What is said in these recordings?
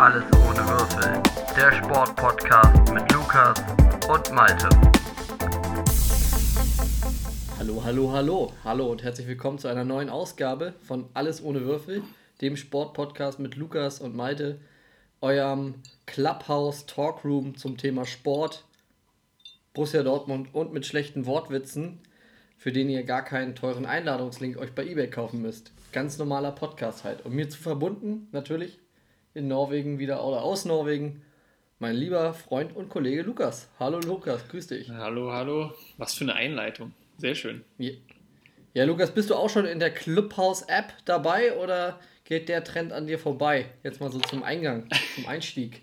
Alles ohne Würfel. Der Sportpodcast mit Lukas und Malte. Hallo, hallo, hallo. Hallo und herzlich willkommen zu einer neuen Ausgabe von Alles ohne Würfel, dem Sportpodcast mit Lukas und Malte, eurem Clubhouse Talkroom zum Thema Sport, Borussia Dortmund und mit schlechten Wortwitzen, für den ihr gar keinen teuren Einladungslink euch bei eBay kaufen müsst. Ganz normaler Podcast halt. Und mir zu verbunden, natürlich, in Norwegen wieder oder aus Norwegen, mein lieber Freund und Kollege Lukas. Hallo Lukas, grüß dich. Hallo, hallo. Was für eine Einleitung. Sehr schön. Ja, ja Lukas, bist du auch schon in der Clubhouse-App dabei oder geht der Trend an dir vorbei? Jetzt mal so zum Eingang, zum Einstieg.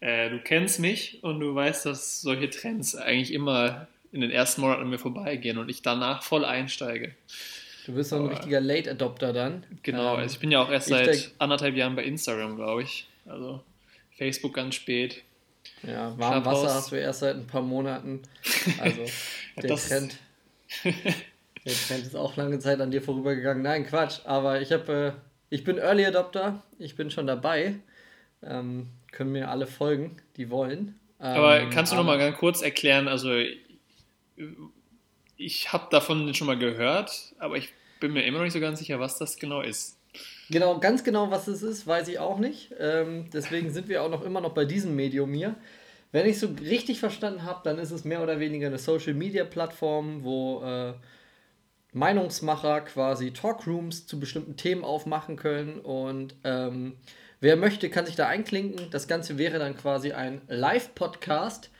Äh, du kennst mich und du weißt, dass solche Trends eigentlich immer in den ersten Monaten an mir vorbeigehen und ich danach voll einsteige. Du bist so ein richtiger Late Adopter dann. Genau, Ähm, also ich bin ja auch erst seit denk- anderthalb Jahren bei Instagram, glaube ich. Also Facebook ganz spät. Ja, warm. Wasser hast du erst seit ein paar Monaten. Also der das- Trend. Der Trend ist auch lange Zeit an dir vorübergegangen. Nein, Quatsch. Aber ich habe, äh, ich bin Early Adopter. Ich bin schon dabei. Ähm, können mir alle folgen, die wollen. Ähm, Aber kannst du noch mal ganz kurz erklären, also ich habe davon schon mal gehört, aber ich bin mir immer noch nicht so ganz sicher, was das genau ist. Genau, ganz genau, was es ist, weiß ich auch nicht. Ähm, deswegen sind wir auch noch immer noch bei diesem Medium hier. Wenn ich so richtig verstanden habe, dann ist es mehr oder weniger eine Social Media Plattform, wo äh, Meinungsmacher quasi Talkrooms zu bestimmten Themen aufmachen können. Und ähm, wer möchte, kann sich da einklinken. Das Ganze wäre dann quasi ein Live-Podcast.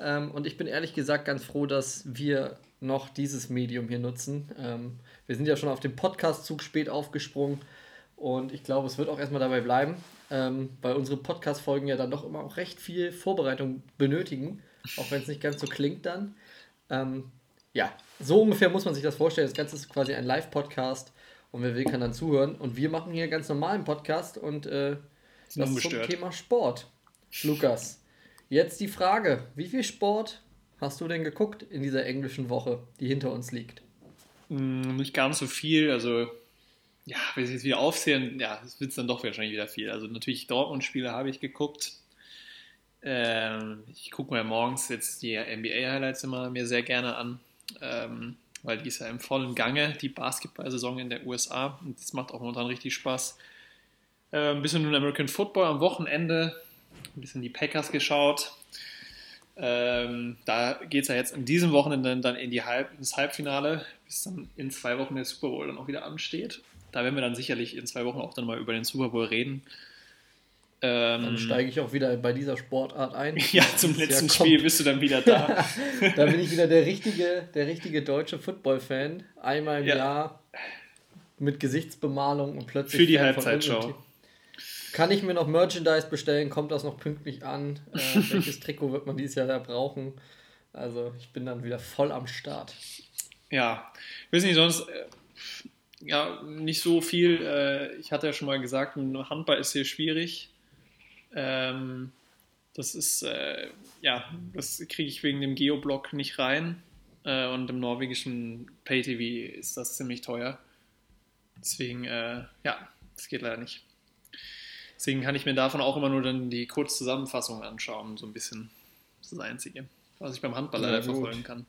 Ähm, und ich bin ehrlich gesagt ganz froh, dass wir noch dieses Medium hier nutzen. Ähm, wir sind ja schon auf dem Podcast-Zug spät aufgesprungen. Und ich glaube, es wird auch erstmal dabei bleiben, ähm, weil unsere Podcast-Folgen ja dann doch immer auch recht viel Vorbereitung benötigen, auch wenn es nicht ganz so klingt dann. Ähm, ja, so ungefähr muss man sich das vorstellen. Das Ganze ist quasi ein Live-Podcast und wer will, kann dann zuhören. Und wir machen hier ganz normalen Podcast und äh, das zum. Thema Sport. Lukas, jetzt die Frage: Wie viel Sport hast du denn geguckt in dieser englischen Woche, die hinter uns liegt? Hm, Nicht ganz so viel, also ja, wenn ich jetzt wieder aufzählen, ja, das wird dann doch wahrscheinlich wieder viel. Also natürlich Dortmund-Spiele habe ich geguckt. Ähm, ich gucke mir morgens jetzt die NBA-Highlights immer mir sehr gerne an, ähm, weil die ist ja im vollen Gange, die Basketball-Saison in der USA. Und das macht auch momentan richtig Spaß. Äh, ein bisschen American Football am Wochenende, ein bisschen die Packers geschaut. Ähm, da geht es ja jetzt in diesem Wochenende dann in die Halb, ins Halbfinale, bis dann in zwei Wochen der Super Bowl dann auch wieder ansteht. Da werden wir dann sicherlich in zwei Wochen auch dann mal über den Super Bowl reden. Ähm, Dann steige ich auch wieder bei dieser Sportart ein. ja, zum letzten Spiel bist du dann wieder da. da bin ich wieder der richtige, der richtige deutsche Football-Fan. Einmal im Ja. Jahr mit Gesichtsbemalung und plötzlich. Für die Halbzeitshow. Kann ich mir noch Merchandise bestellen? Kommt das noch pünktlich an? Äh, welches Trikot wird man dieses Jahr da brauchen? Also, ich bin dann wieder voll am Start. Ja, weiß nicht, sonst äh, ja, nicht so viel. Äh, ich hatte ja schon mal gesagt, mit Handball ist hier schwierig. Ähm, das ist, äh, ja, das kriege ich wegen dem Geoblock nicht rein. Äh, und im norwegischen Pay-TV ist das ziemlich teuer. Deswegen, äh, ja, das geht leider nicht. Deswegen kann ich mir davon auch immer nur dann die Kurzzusammenfassung anschauen, so ein bisschen. Das ist das Einzige, was ich beim Handball leider verfolgen kann.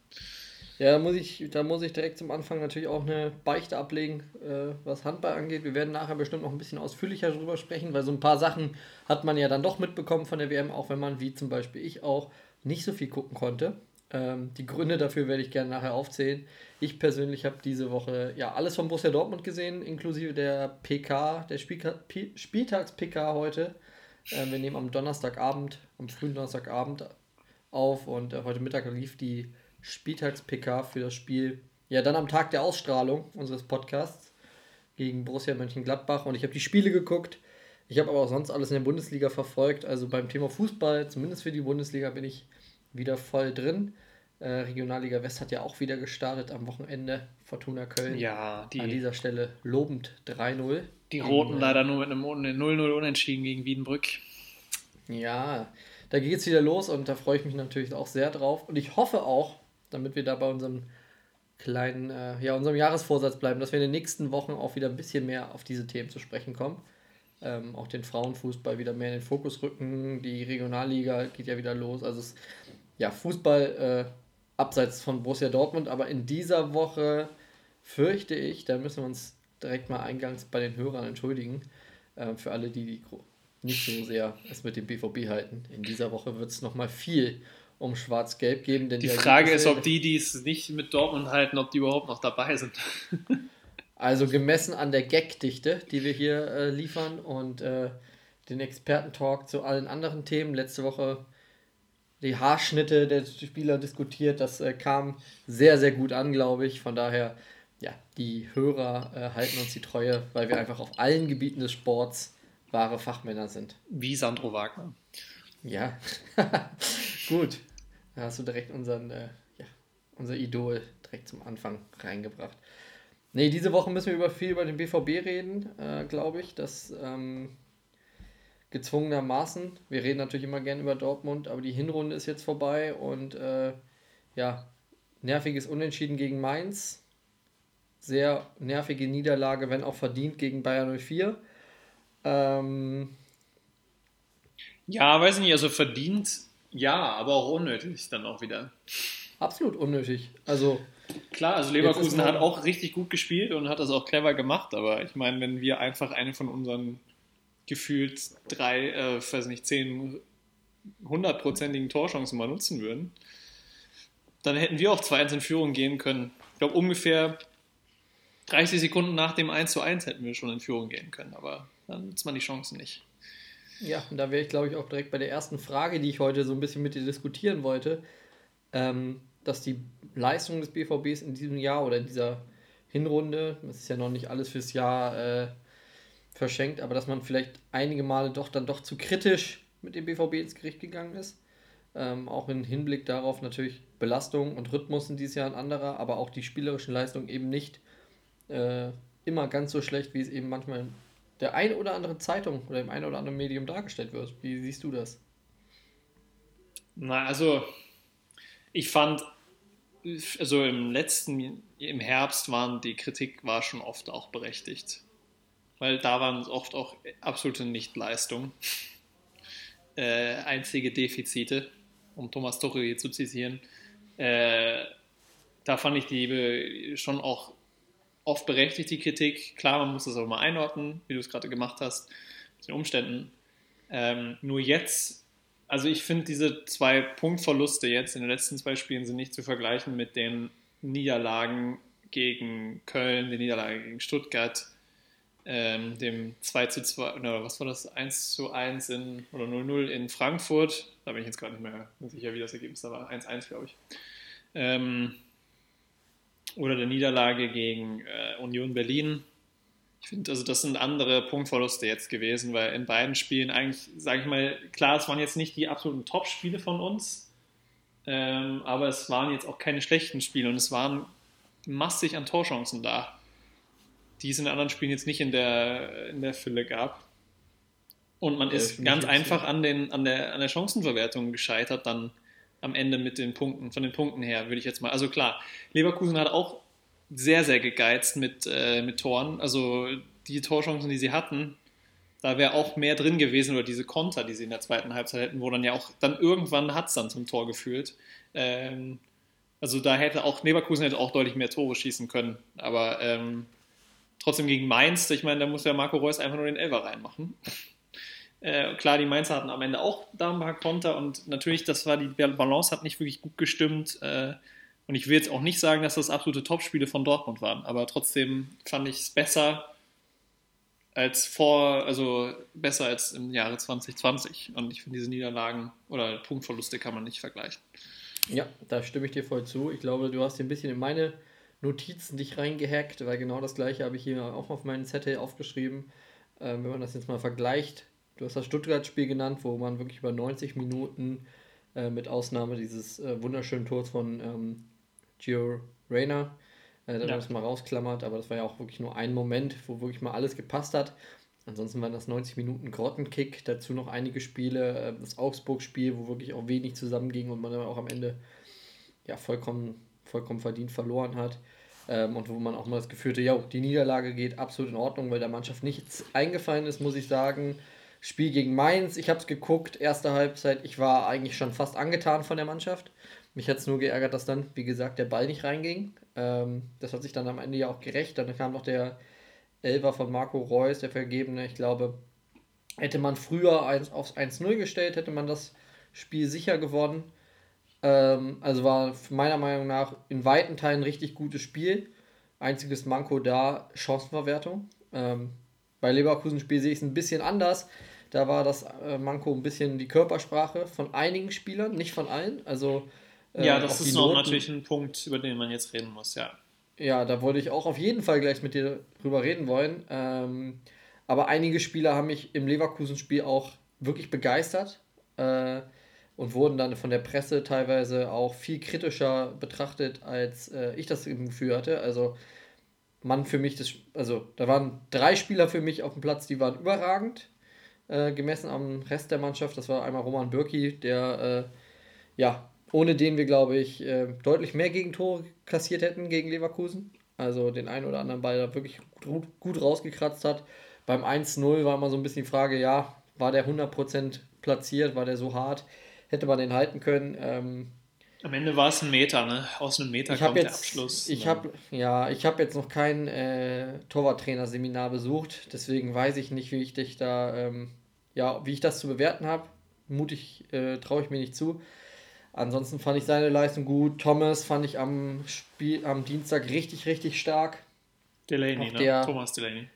Ja, da muss ich, da muss ich direkt zum Anfang natürlich auch eine Beichte ablegen, äh, was Handball angeht. Wir werden nachher bestimmt noch ein bisschen ausführlicher drüber sprechen, weil so ein paar Sachen hat man ja dann doch mitbekommen von der WM, auch wenn man, wie zum Beispiel ich auch, nicht so viel gucken konnte. Ähm, die Gründe dafür werde ich gerne nachher aufzählen. Ich persönlich habe diese Woche ja alles von Borussia Dortmund gesehen, inklusive der PK, der Spieltags-PK heute. Äh, wir nehmen am Donnerstagabend, am frühen Donnerstagabend auf und äh, heute Mittag lief die Spieltags-PK für das Spiel, ja dann am Tag der Ausstrahlung unseres Podcasts gegen Borussia Mönchengladbach und ich habe die Spiele geguckt. Ich habe aber auch sonst alles in der Bundesliga verfolgt. Also beim Thema Fußball, zumindest für die Bundesliga, bin ich wieder voll drin. Äh, Regionalliga West hat ja auch wieder gestartet am Wochenende. Fortuna Köln. Ja, An die, dieser Stelle lobend 3-0. die Roten äh, leider nur mit einem 0-0 unentschieden gegen Wiedenbrück. Ja, da geht es wieder los und da freue ich mich natürlich auch sehr drauf. Und ich hoffe auch, damit wir da bei unserem kleinen, äh, ja, unserem Jahresvorsatz bleiben, dass wir in den nächsten Wochen auch wieder ein bisschen mehr auf diese Themen zu sprechen kommen. ähm, auch den Frauenfußball wieder mehr in den Fokus rücken. Die Regionalliga geht ja wieder los. Also es, ja, Fußball äh, abseits von Borussia Dortmund, aber in dieser Woche fürchte ich, da müssen wir uns direkt mal eingangs bei den Hörern entschuldigen, äh, für alle, die, die nicht so sehr es mit dem BVB halten. In dieser Woche wird es nochmal viel um Schwarz-Gelb geben. die Frage ist, ob die, die es nicht mit Dortmund halten, ob die überhaupt noch dabei sind. Also gemessen an der Gagdichte, die wir hier äh, liefern und äh, den Experten-Talk zu allen anderen Themen. Letzte Woche die Haarschnitte der Spieler diskutiert. Das äh, kam sehr, sehr gut an, glaube ich. Von daher, ja, die Hörer äh, halten uns die Treue, weil wir einfach auf allen Gebieten des Sports wahre Fachmänner sind. Wie Sandro Wagner. Ja, gut. Da hast du direkt unseren, äh, ja, unser Idol direkt zum Anfang reingebracht. Nee, diese Woche müssen wir über viel über den BVB reden, äh, glaube ich. Das ähm, gezwungenermaßen. Wir reden natürlich immer gern über Dortmund, aber die Hinrunde ist jetzt vorbei und äh, ja, nerviges Unentschieden gegen Mainz. Sehr nervige Niederlage, wenn auch verdient, gegen Bayern 04. Ähm, ja, weiß nicht, also verdient, ja, aber auch unnötig dann auch wieder. Absolut unnötig. Also Klar, also Leverkusen hat auch richtig gut gespielt und hat das auch clever gemacht, aber ich meine, wenn wir einfach eine von unseren gefühlt drei, äh, weiß nicht, zehn hundertprozentigen Torchancen mal nutzen würden, dann hätten wir auch 2-1 in Führung gehen können. Ich glaube, ungefähr 30 Sekunden nach dem 1 zu 1 hätten wir schon in Führung gehen können, aber dann nutzt man die Chancen nicht. Ja, und da wäre ich, glaube ich, auch direkt bei der ersten Frage, die ich heute so ein bisschen mit dir diskutieren wollte. Ähm, dass die Leistung des BVBs in diesem Jahr oder in dieser Hinrunde, das ist ja noch nicht alles fürs Jahr äh, verschenkt, aber dass man vielleicht einige Male doch dann doch zu kritisch mit dem BVB ins Gericht gegangen ist. Ähm, auch im Hinblick darauf natürlich Belastung und Rhythmus sind dieses Jahr ein anderer, aber auch die spielerischen Leistungen eben nicht äh, immer ganz so schlecht, wie es eben manchmal in der ein oder anderen Zeitung oder im ein oder anderen Medium dargestellt wird. Wie siehst du das? Na, also ich fand also im letzten, im Herbst waren die Kritik war schon oft auch berechtigt. Weil da waren oft auch absolute Nichtleistungen. Äh, einzige Defizite, um Thomas Tuchel hier zu zitieren. Äh, da fand ich die schon auch oft berechtigt, die Kritik. Klar, man muss das auch mal einordnen, wie du es gerade gemacht hast, mit den Umständen. Ähm, nur jetzt also ich finde diese zwei Punktverluste jetzt in den letzten zwei Spielen sind nicht zu vergleichen mit den Niederlagen gegen Köln, die Niederlage gegen Stuttgart, ähm, dem 2 zu 2, oder was war das, 1 zu 1 in, oder 0-0 in Frankfurt. Da bin ich jetzt gerade nicht mehr sicher, wie das Ergebnis da war. 1-1, glaube ich. Ähm, oder der Niederlage gegen äh, Union Berlin ich finde, also das sind andere Punktverluste jetzt gewesen, weil in beiden Spielen eigentlich, sage ich mal, klar, es waren jetzt nicht die absoluten Top-Spiele von uns, ähm, aber es waren jetzt auch keine schlechten Spiele und es waren massig an Torchancen da, die es in anderen Spielen jetzt nicht in der, in der Fülle gab. Und man ist ganz einfach an, den, an, der, an der Chancenverwertung gescheitert, dann am Ende mit den Punkten, von den Punkten her, würde ich jetzt mal. Also klar, Leverkusen hat auch sehr, sehr gegeizt mit, äh, mit Toren. Also die Torchancen, die sie hatten, da wäre auch mehr drin gewesen oder diese Konter, die sie in der zweiten Halbzeit hätten, wo dann ja auch dann irgendwann hat es dann zum Tor gefühlt. Ähm, also da hätte auch Leverkusen hätte auch deutlich mehr Tore schießen können. Aber ähm, trotzdem gegen Mainz, ich meine, da muss ja Marco Reus einfach nur den Elfer reinmachen. Äh, klar, die Mainzer hatten am Ende auch da ein paar Konter und natürlich, das war die Balance hat nicht wirklich gut gestimmt. Äh, und ich will jetzt auch nicht sagen, dass das absolute Topspiele von Dortmund waren, aber trotzdem fand ich es besser als vor, also besser als im Jahre 2020. Und ich finde diese Niederlagen oder Punktverluste kann man nicht vergleichen. Ja, da stimme ich dir voll zu. Ich glaube, du hast hier ein bisschen in meine Notizen dich reingehackt, weil genau das gleiche habe ich hier auch auf meinen Zettel aufgeschrieben. Ähm, wenn man das jetzt mal vergleicht, du hast das Stuttgart-Spiel genannt, wo man wirklich über 90 Minuten äh, mit Ausnahme dieses äh, wunderschönen Tors von ähm, Gio Reyna, äh, ja. das mal rausklammert, aber das war ja auch wirklich nur ein Moment, wo wirklich mal alles gepasst hat. Ansonsten waren das 90 Minuten Grottenkick, dazu noch einige Spiele, äh, das Augsburg-Spiel, wo wirklich auch wenig zusammenging und man dann auch am Ende ja vollkommen, vollkommen verdient verloren hat. Ähm, und wo man auch mal das Gefühl hatte, ja, die Niederlage geht absolut in Ordnung, weil der Mannschaft nichts eingefallen ist, muss ich sagen. Spiel gegen Mainz, ich habe es geguckt, erste Halbzeit, ich war eigentlich schon fast angetan von der Mannschaft. Mich hat es nur geärgert, dass dann, wie gesagt, der Ball nicht reinging. Ähm, das hat sich dann am Ende ja auch gerecht. Dann kam noch der Elfer von Marco Reus, der Vergebene. Ich glaube, hätte man früher aufs 1-0 gestellt, hätte man das Spiel sicher gewonnen. Ähm, also war meiner Meinung nach in weiten Teilen ein richtig gutes Spiel. Einziges Manko da, Chancenverwertung. Ähm, bei Leverkusen-Spiel sehe ich es ein bisschen anders. Da war das äh, Manko ein bisschen die Körpersprache von einigen Spielern, nicht von allen. Also äh, ja, das ist noch natürlich ein Punkt, über den man jetzt reden muss, ja. Ja, da wollte ich auch auf jeden Fall gleich mit dir drüber reden wollen. Ähm, aber einige Spieler haben mich im Leverkusen-Spiel auch wirklich begeistert äh, und wurden dann von der Presse teilweise auch viel kritischer betrachtet, als äh, ich das im Gefühl hatte. Also man für mich, das, also da waren drei Spieler für mich auf dem Platz, die waren überragend, äh, gemessen am Rest der Mannschaft. Das war einmal Roman Bürki, der äh, ja ohne den wir, glaube ich, äh, deutlich mehr Gegentore kassiert hätten gegen Leverkusen. Also den einen oder anderen Ball da wirklich gut, gut rausgekratzt hat. Beim 1-0 war immer so ein bisschen die Frage, ja, war der 100% platziert, war der so hart, hätte man den halten können. Ähm, Am Ende war es ein Meter, ne? Aus einem Meter kommt jetzt, der Abschluss. Ich habe ja, ich habe jetzt noch kein äh, Torwarttrainerseminar besucht, deswegen weiß ich nicht, wie ich dich da, ähm, ja, wie ich das zu bewerten habe. Mutig äh, traue ich mir nicht zu. Ansonsten fand ich seine Leistung gut. Thomas fand ich am Spiel am Dienstag richtig, richtig stark. Delaney, ne? Der, Thomas Delaney.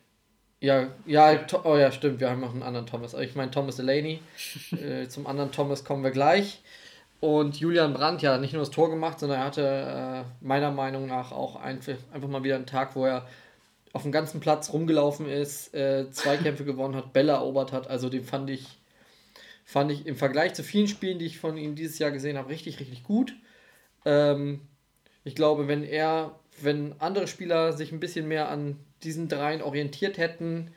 Ja, ja, oh ja, stimmt, wir haben noch einen anderen Thomas. Ich meine Thomas Delaney. äh, zum anderen Thomas kommen wir gleich. Und Julian Brandt, ja, nicht nur das Tor gemacht, sondern er hatte äh, meiner Meinung nach auch einfach, einfach mal wieder einen Tag, wo er auf dem ganzen Platz rumgelaufen ist, äh, Zweikämpfe gewonnen hat, Bälle erobert hat. Also den fand ich Fand ich im Vergleich zu vielen Spielen, die ich von ihm dieses Jahr gesehen habe, richtig, richtig gut. Ähm, ich glaube, wenn er, wenn andere Spieler sich ein bisschen mehr an diesen dreien orientiert hätten,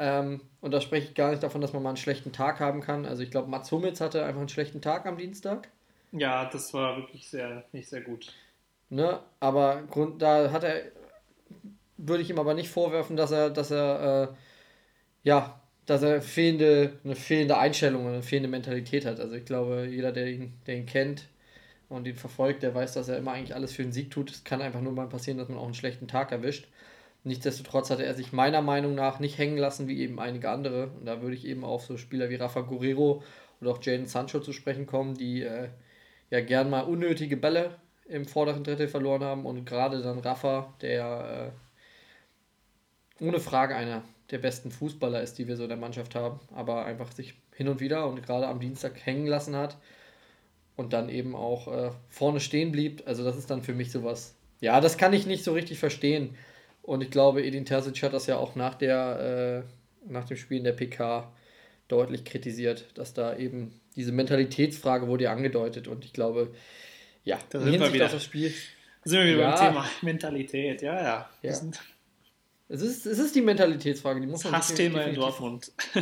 ähm, und da spreche ich gar nicht davon, dass man mal einen schlechten Tag haben kann. Also ich glaube, Mats Hummels hatte einfach einen schlechten Tag am Dienstag. Ja, das war wirklich sehr, nicht sehr gut. Ne? Aber Grund, da hat er, würde ich ihm aber nicht vorwerfen, dass er, dass er, äh, ja, dass er fehlende, eine fehlende Einstellung, eine fehlende Mentalität hat. Also ich glaube, jeder, der ihn, der ihn kennt und ihn verfolgt, der weiß, dass er immer eigentlich alles für den Sieg tut. Es kann einfach nur mal passieren, dass man auch einen schlechten Tag erwischt. Nichtsdestotrotz hatte er sich meiner Meinung nach nicht hängen lassen, wie eben einige andere. Und da würde ich eben auf so Spieler wie Rafa Guerrero oder auch Jaden Sancho zu sprechen kommen, die äh, ja gern mal unnötige Bälle im vorderen Drittel verloren haben. Und gerade dann Rafa, der äh, ohne Frage einer der besten Fußballer ist, die wir so in der Mannschaft haben, aber einfach sich hin und wieder und gerade am Dienstag hängen lassen hat und dann eben auch äh, vorne stehen blieb. Also das ist dann für mich sowas. Ja, das kann ich nicht so richtig verstehen. Und ich glaube, Edin Terzic hat das ja auch nach, der, äh, nach dem Spiel in der PK deutlich kritisiert, dass da eben diese Mentalitätsfrage wurde ja angedeutet und ich glaube, ja, da sind wir wieder. das Spiel. Da sind wir wieder ja, beim Thema Mentalität, ja, ja. ja. Es ist, es ist die Mentalitätsfrage, die muss man Hassthema in Dortmund.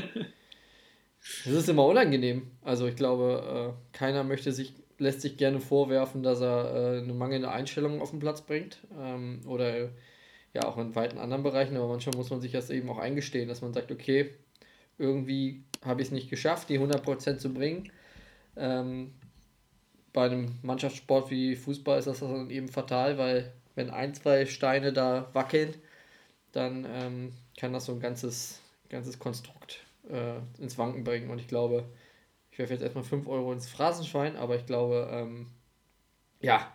Es ist immer unangenehm. Also ich glaube, äh, keiner möchte sich, lässt sich gerne vorwerfen, dass er äh, eine mangelnde Einstellung auf den Platz bringt. Ähm, oder ja auch in weiten anderen Bereichen, aber manchmal muss man sich das eben auch eingestehen, dass man sagt, okay, irgendwie habe ich es nicht geschafft, die 100% zu bringen. Ähm, bei einem Mannschaftssport wie Fußball ist das dann eben fatal, weil wenn ein, zwei Steine da wackeln, dann ähm, kann das so ein ganzes, ganzes Konstrukt äh, ins Wanken bringen. Und ich glaube, ich werfe jetzt erstmal 5 Euro ins Phrasenschwein, aber ich glaube, ähm, ja,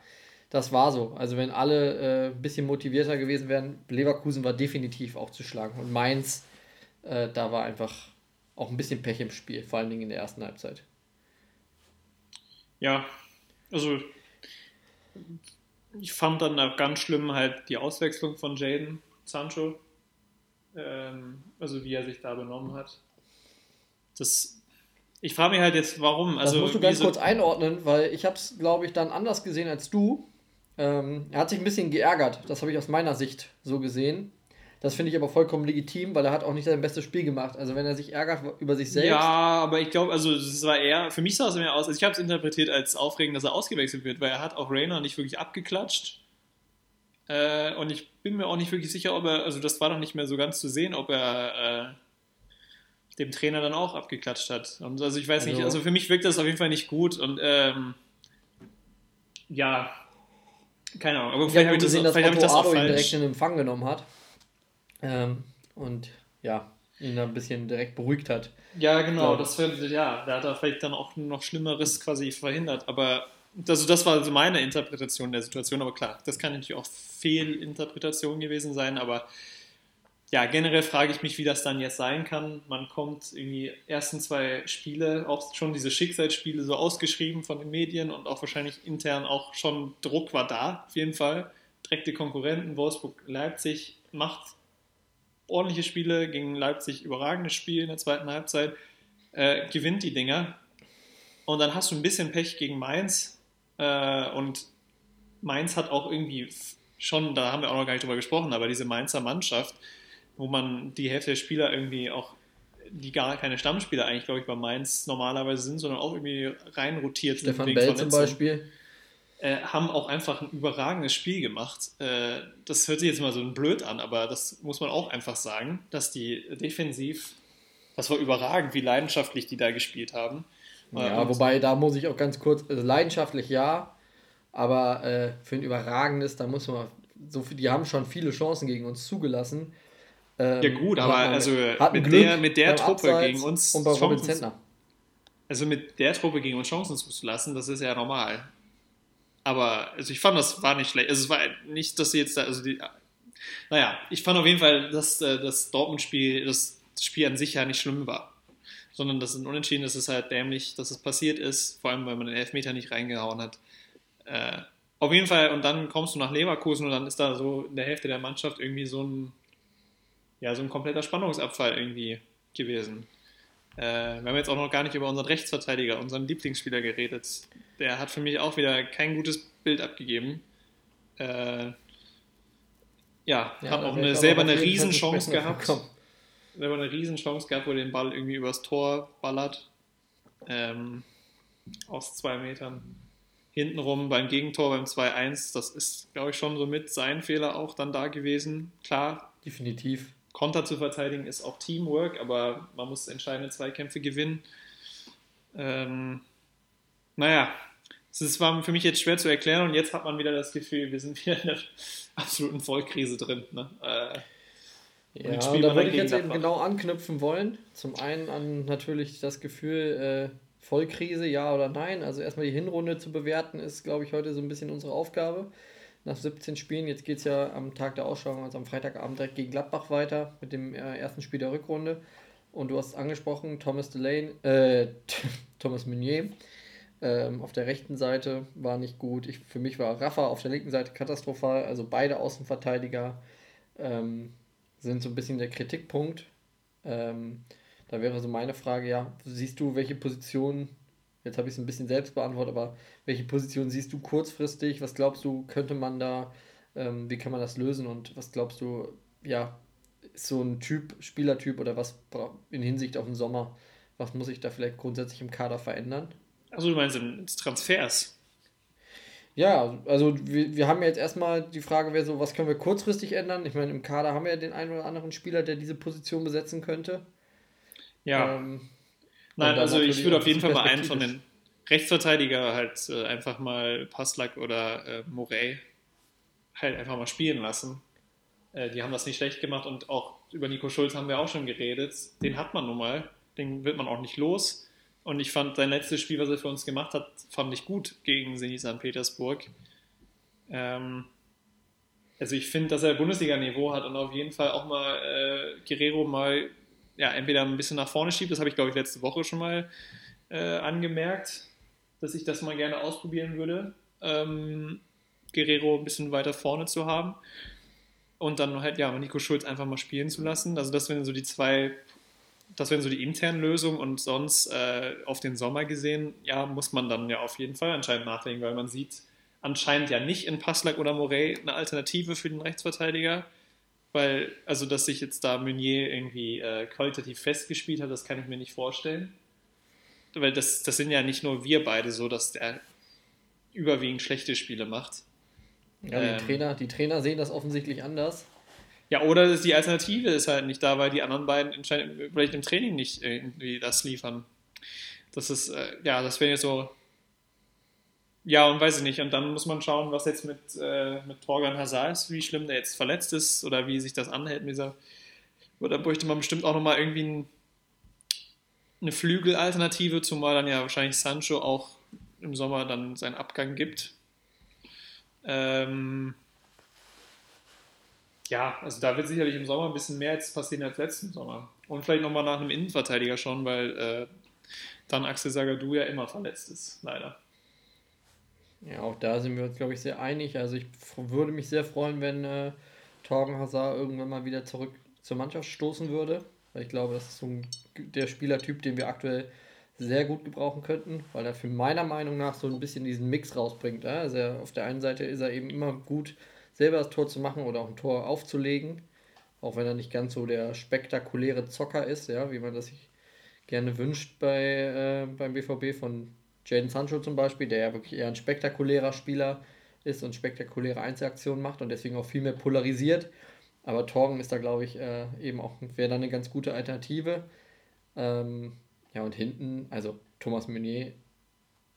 das war so. Also wenn alle äh, ein bisschen motivierter gewesen wären, Leverkusen war definitiv auch zu schlagen. Und Mainz, äh, da war einfach auch ein bisschen Pech im Spiel, vor allen Dingen in der ersten Halbzeit. Ja, also ich fand dann ganz schlimm halt die Auswechslung von Jaden. Sancho. Ähm, also wie er sich da benommen hat. Das, ich frage mich halt jetzt, warum. Also, das musst du ganz kurz einordnen, weil ich habe es, glaube ich, dann anders gesehen als du. Ähm, er hat sich ein bisschen geärgert. Das habe ich aus meiner Sicht so gesehen. Das finde ich aber vollkommen legitim, weil er hat auch nicht sein bestes Spiel gemacht. Also wenn er sich ärgert über sich selbst. Ja, aber ich glaube, also es war eher, für mich sah es mehr aus, also ich habe es interpretiert als aufregend, dass er ausgewechselt wird, weil er hat auch Rainer nicht wirklich abgeklatscht. Äh, und ich bin mir auch nicht wirklich sicher, ob er, also das war noch nicht mehr so ganz zu sehen, ob er äh, dem Trainer dann auch abgeklatscht hat. Und also ich weiß also, nicht, also für mich wirkt das auf jeden Fall nicht gut und ähm, ja, keine Ahnung. Aber vielleicht habe ich, gesehen, das, vielleicht hab ich das auch falsch. direkt in Empfang genommen hat ähm, und ja, ihn ein bisschen direkt beruhigt hat. Ja, genau, das wird, ja, da hat er vielleicht dann auch noch Schlimmeres quasi verhindert, aber also das war also meine Interpretation der Situation, aber klar, das kann natürlich auch Fehlinterpretation gewesen sein, aber ja, generell frage ich mich, wie das dann jetzt sein kann. Man kommt irgendwie ersten zwei Spiele, auch schon diese Schicksalsspiele so ausgeschrieben von den Medien und auch wahrscheinlich intern auch schon Druck war da, auf jeden Fall. Direkte Konkurrenten, Wolfsburg, Leipzig macht ordentliche Spiele, gegen Leipzig überragendes Spiel in der zweiten Halbzeit, äh, gewinnt die Dinger. Und dann hast du ein bisschen Pech gegen Mainz, äh, und Mainz hat auch irgendwie schon, da haben wir auch noch gar nicht drüber gesprochen, aber diese Mainzer Mannschaft, wo man die Hälfte der Spieler irgendwie auch, die gar keine Stammspieler eigentlich, glaube ich, bei Mainz normalerweise sind, sondern auch irgendwie reinrotiert sind. Stefan Bell zum Beispiel. Äh, haben auch einfach ein überragendes Spiel gemacht. Äh, das hört sich jetzt mal so blöd an, aber das muss man auch einfach sagen, dass die defensiv, das war überragend, wie leidenschaftlich die da gespielt haben. Ja, wobei da muss ich auch ganz kurz, also leidenschaftlich ja, aber äh, für ein überragendes, da muss man so viel, die haben schon viele Chancen gegen uns zugelassen. Ähm, ja gut, aber also mit der, mit der Truppe Abseits gegen uns und bei Chancen, also mit der Truppe gegen uns Chancen zuzulassen, das ist ja normal. Aber also ich fand, das war nicht schlecht. Also es war nicht, dass sie jetzt da, also die, naja, ich fand auf jeden Fall, dass äh, das Dortmund-Spiel, das Spiel an sich ja nicht schlimm war sondern das ist ein Unentschieden, das ist halt dämlich, dass es passiert ist, vor allem weil man den Elfmeter nicht reingehauen hat. Äh, auf jeden Fall, und dann kommst du nach Leverkusen und dann ist da so in der Hälfte der Mannschaft irgendwie so ein, ja, so ein kompletter Spannungsabfall irgendwie gewesen. Äh, wir haben jetzt auch noch gar nicht über unseren Rechtsverteidiger, unseren Lieblingsspieler geredet. Der hat für mich auch wieder kein gutes Bild abgegeben. Äh, ja, ja, hat auch eine, selber eine Riesenchance gehabt. Man eine Riesenchance gehabt, wo er den Ball irgendwie übers Tor ballert. Ähm, aus zwei Metern. Hintenrum beim Gegentor beim 2-1, das ist, glaube ich, schon so mit sein Fehler auch dann da gewesen. Klar. Definitiv. Konter zu verteidigen ist auch Teamwork, aber man muss entscheidende Zweikämpfe gewinnen. Ähm, naja, es war für mich jetzt schwer zu erklären und jetzt hat man wieder das Gefühl, wir sind wieder in der absoluten Vollkrise drin. Ne? Äh, ja, und da würde ich jetzt eben genau anknüpfen wollen. Zum einen an natürlich das Gefühl, äh, Vollkrise, ja oder nein. Also erstmal die Hinrunde zu bewerten, ist, glaube ich, heute so ein bisschen unsere Aufgabe. Nach 17 Spielen, jetzt geht es ja am Tag der Ausschreibung, also am Freitagabend direkt gegen Gladbach weiter mit dem äh, ersten Spiel der Rückrunde. Und du hast es angesprochen, Thomas Delane, äh, Thomas Meunier ähm, auf der rechten Seite war nicht gut. Ich, für mich war Rafa auf der linken Seite katastrophal, also beide Außenverteidiger. Ähm, sind so ein bisschen der Kritikpunkt. Ähm, da wäre so meine Frage, ja, siehst du, welche Position, jetzt habe ich es ein bisschen selbst beantwortet, aber welche Position siehst du kurzfristig? Was glaubst du, könnte man da, ähm, wie kann man das lösen und was glaubst du, ja, ist so ein Typ, Spielertyp oder was in Hinsicht auf den Sommer, was muss sich da vielleicht grundsätzlich im Kader verändern? Also du meinst Transfers? Ja, also wir, wir haben ja jetzt erstmal die Frage, wer so, was können wir kurzfristig ändern? Ich meine, im Kader haben wir ja den einen oder anderen Spieler, der diese Position besetzen könnte. Ja. Ähm, Nein, also ich würde auf jeden Fall mal einen von den Rechtsverteidiger halt äh, einfach mal Paslak oder äh, Morey halt einfach mal spielen lassen. Äh, die haben das nicht schlecht gemacht und auch über Nico Schulz haben wir auch schon geredet. Den hat man nun mal, den wird man auch nicht los. Und ich fand sein letztes Spiel, was er für uns gemacht hat, fand ich gut gegen Zenit St. Petersburg. Ähm, also ich finde, dass er Bundesliga-Niveau hat und auf jeden Fall auch mal äh, Guerrero mal ja, entweder ein bisschen nach vorne schiebt, das habe ich glaube ich letzte Woche schon mal äh, angemerkt, dass ich das mal gerne ausprobieren würde, ähm, Guerrero ein bisschen weiter vorne zu haben und dann halt ja Nico Schulz einfach mal spielen zu lassen. Also das wären so die zwei das wären so die internen Lösungen und sonst äh, auf den Sommer gesehen, ja, muss man dann ja auf jeden Fall anscheinend nachdenken, weil man sieht anscheinend ja nicht in Passlack oder Morey eine Alternative für den Rechtsverteidiger, weil, also dass sich jetzt da Meunier irgendwie äh, qualitativ festgespielt hat, das kann ich mir nicht vorstellen. Weil das, das sind ja nicht nur wir beide so, dass der überwiegend schlechte Spiele macht. Ja, die, ähm, Trainer, die Trainer sehen das offensichtlich anders. Ja, oder die Alternative ist halt nicht da, weil die anderen beiden vielleicht im Training nicht irgendwie das liefern. Das ist, äh, ja, das wäre jetzt so. Ja, und weiß ich nicht. Und dann muss man schauen, was jetzt mit, äh, mit Torgan Hazard ist, wie schlimm der jetzt verletzt ist oder wie sich das anhält mit dieser. Oder bräuchte man bestimmt auch nochmal irgendwie ein, eine Flügelalternative, zumal dann ja wahrscheinlich Sancho auch im Sommer dann seinen Abgang gibt. Ähm, ja, also da wird sicherlich im Sommer ein bisschen mehr jetzt passieren als letzten Sommer. Und vielleicht nochmal nach einem Innenverteidiger schauen, weil äh, dann Axel Sagadou ja immer verletzt ist, leider. Ja, auch da sind wir uns, glaube ich, sehr einig. Also ich würde mich sehr freuen, wenn äh, Torgen Hazard irgendwann mal wieder zurück zur Mannschaft stoßen würde. Weil ich glaube, das ist so ein, der Spielertyp, den wir aktuell sehr gut gebrauchen könnten, weil er für meiner Meinung nach so ein bisschen diesen Mix rausbringt. Also er, auf der einen Seite ist er eben immer gut, selber das Tor zu machen oder auch ein Tor aufzulegen, auch wenn er nicht ganz so der spektakuläre Zocker ist, ja, wie man das sich gerne wünscht bei, äh, beim BVB von Jaden Sancho zum Beispiel, der ja wirklich eher ein spektakulärer Spieler ist und spektakuläre Einzelaktionen macht und deswegen auch viel mehr polarisiert. Aber Torgen ist da, glaube ich, äh, eben auch, wäre da eine ganz gute Alternative. Ähm, ja, und hinten, also Thomas Meunier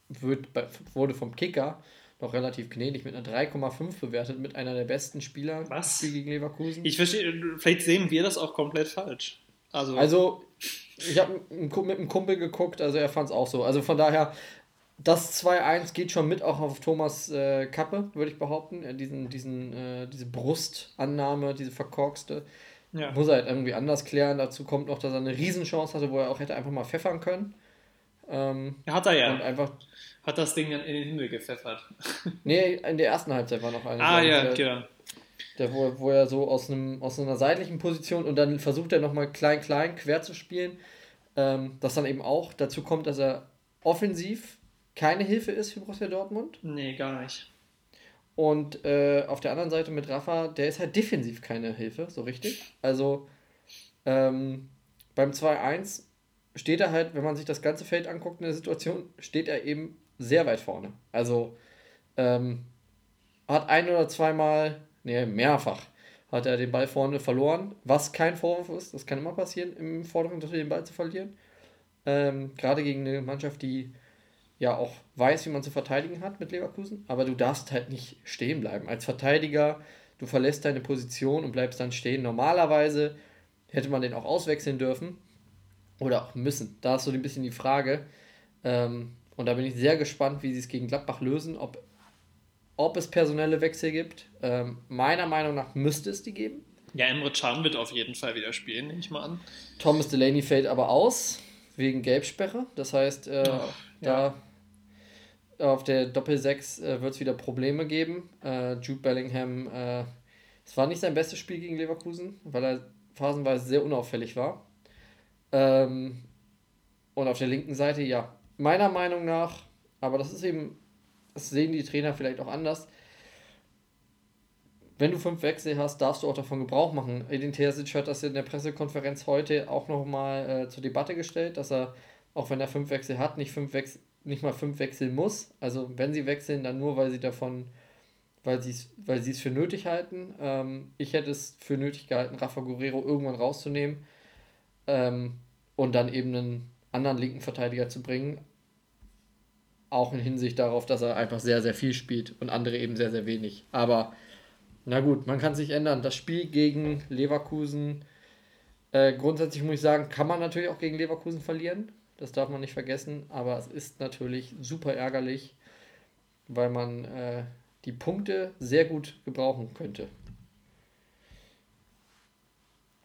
wird, wurde vom Kicker noch relativ gnädig mit einer 3,5 bewertet, mit einer der besten Spieler Was? gegen Leverkusen. Ich verstehe, vielleicht sehen wir das auch komplett falsch. Also, also ich habe mit einem Kumpel geguckt, also er fand es auch so. Also von daher, das 2-1 geht schon mit auch auf Thomas äh, Kappe, würde ich behaupten. Ja, diesen, diesen, äh, diese Brustannahme, diese verkorkste. Ja. Muss er halt irgendwie anders klären. Dazu kommt noch, dass er eine Riesenchance hatte, wo er auch hätte einfach mal pfeffern können. Ähm, hat er ja. Und einfach, hat das Ding dann in den Himmel gepfeffert. nee, in der ersten Halbzeit war noch eine. Ah, ja, genau. Der, wo, wo er so aus, einem, aus einer seitlichen Position und dann versucht er nochmal klein, klein, quer zu spielen. Ähm, das dann eben auch dazu kommt, dass er offensiv keine Hilfe ist für Borussia Dortmund. Nee, gar nicht. Und äh, auf der anderen Seite mit Rafa, der ist halt defensiv keine Hilfe, so richtig. Also ähm, beim 2-1 steht er halt, wenn man sich das ganze Feld anguckt in der Situation, steht er eben sehr weit vorne. Also ähm, hat ein oder zweimal, nee, mehrfach hat er den Ball vorne verloren, was kein Vorwurf ist, das kann immer passieren, im vorderen Drittel den Ball zu verlieren. Ähm, Gerade gegen eine Mannschaft, die ja auch weiß, wie man zu verteidigen hat mit Leverkusen, aber du darfst halt nicht stehen bleiben. Als Verteidiger, du verlässt deine Position und bleibst dann stehen. Normalerweise hätte man den auch auswechseln dürfen oder auch müssen. Da ist so ein bisschen die Frage. Ähm, und da bin ich sehr gespannt, wie sie es gegen Gladbach lösen, ob, ob es personelle Wechsel gibt. Ähm, meiner Meinung nach müsste es die geben. Ja, Emre Can wird auf jeden Fall wieder spielen, nehme ich mal an. Thomas Delaney fällt aber aus, wegen Gelbsperre. Das heißt, äh, ja. da auf der Doppel-6 äh, wird es wieder Probleme geben. Äh, Jude Bellingham, äh, es war nicht sein bestes Spiel gegen Leverkusen, weil er phasenweise sehr unauffällig war. Ähm, und auf der linken Seite, ja, meiner Meinung nach, aber das ist eben, das sehen die Trainer vielleicht auch anders. Wenn du fünf Wechsel hast, darfst du auch davon Gebrauch machen. Edin Terzic hat das in der Pressekonferenz heute auch nochmal äh, zur Debatte gestellt, dass er, auch wenn er fünf Wechsel hat, nicht fünf Wechsel nicht mal fünf wechseln muss. Also wenn sie wechseln, dann nur, weil sie davon, weil sie es weil es für nötig halten. Ähm, ich hätte es für nötig gehalten, Rafa Guerrero irgendwann rauszunehmen ähm, und dann eben einen anderen linken Verteidiger zu bringen. Auch in Hinsicht darauf, dass er einfach sehr, sehr viel spielt und andere eben sehr, sehr wenig. Aber na gut, man kann sich ändern. Das Spiel gegen Leverkusen, äh, grundsätzlich muss ich sagen, kann man natürlich auch gegen Leverkusen verlieren. Das darf man nicht vergessen, aber es ist natürlich super ärgerlich, weil man äh, die Punkte sehr gut gebrauchen könnte.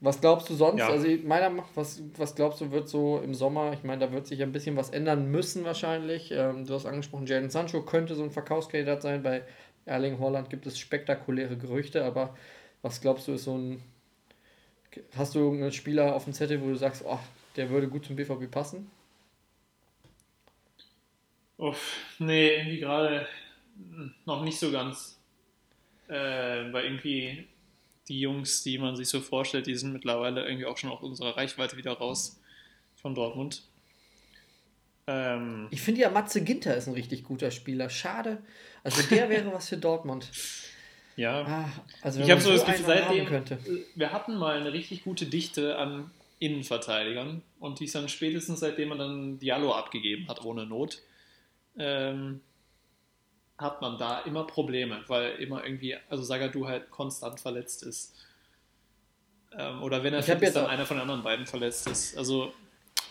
Was glaubst du sonst? Ja. Also meiner was, was glaubst du, wird so im Sommer, ich meine, da wird sich ein bisschen was ändern müssen wahrscheinlich. Ähm, du hast angesprochen, Jadon Sancho könnte so ein Verkaufskandidat sein. Bei Erling Holland gibt es spektakuläre Gerüchte, aber was glaubst du, ist so ein. Hast du irgendeinen Spieler auf dem Zettel, wo du sagst, oh, der würde gut zum BVB passen? Uff, nee, irgendwie gerade noch nicht so ganz. Äh, weil irgendwie die Jungs, die man sich so vorstellt, die sind mittlerweile irgendwie auch schon aus unserer Reichweite wieder raus von Dortmund. Ähm, ich finde ja, Matze Ginter ist ein richtig guter Spieler. Schade. Also der wäre was für Dortmund. Ja. Ah, also ich habe so das Gefühl, seitdem, könnte. wir hatten mal eine richtig gute Dichte an Innenverteidigern und die ist dann spätestens seitdem man dann Diallo abgegeben hat ohne Not, ähm, hat man da immer Probleme, weil immer irgendwie, also Sagadu halt konstant verletzt ist. Ähm, oder wenn er fit ist, dann einer von den anderen beiden verletzt ist. Also,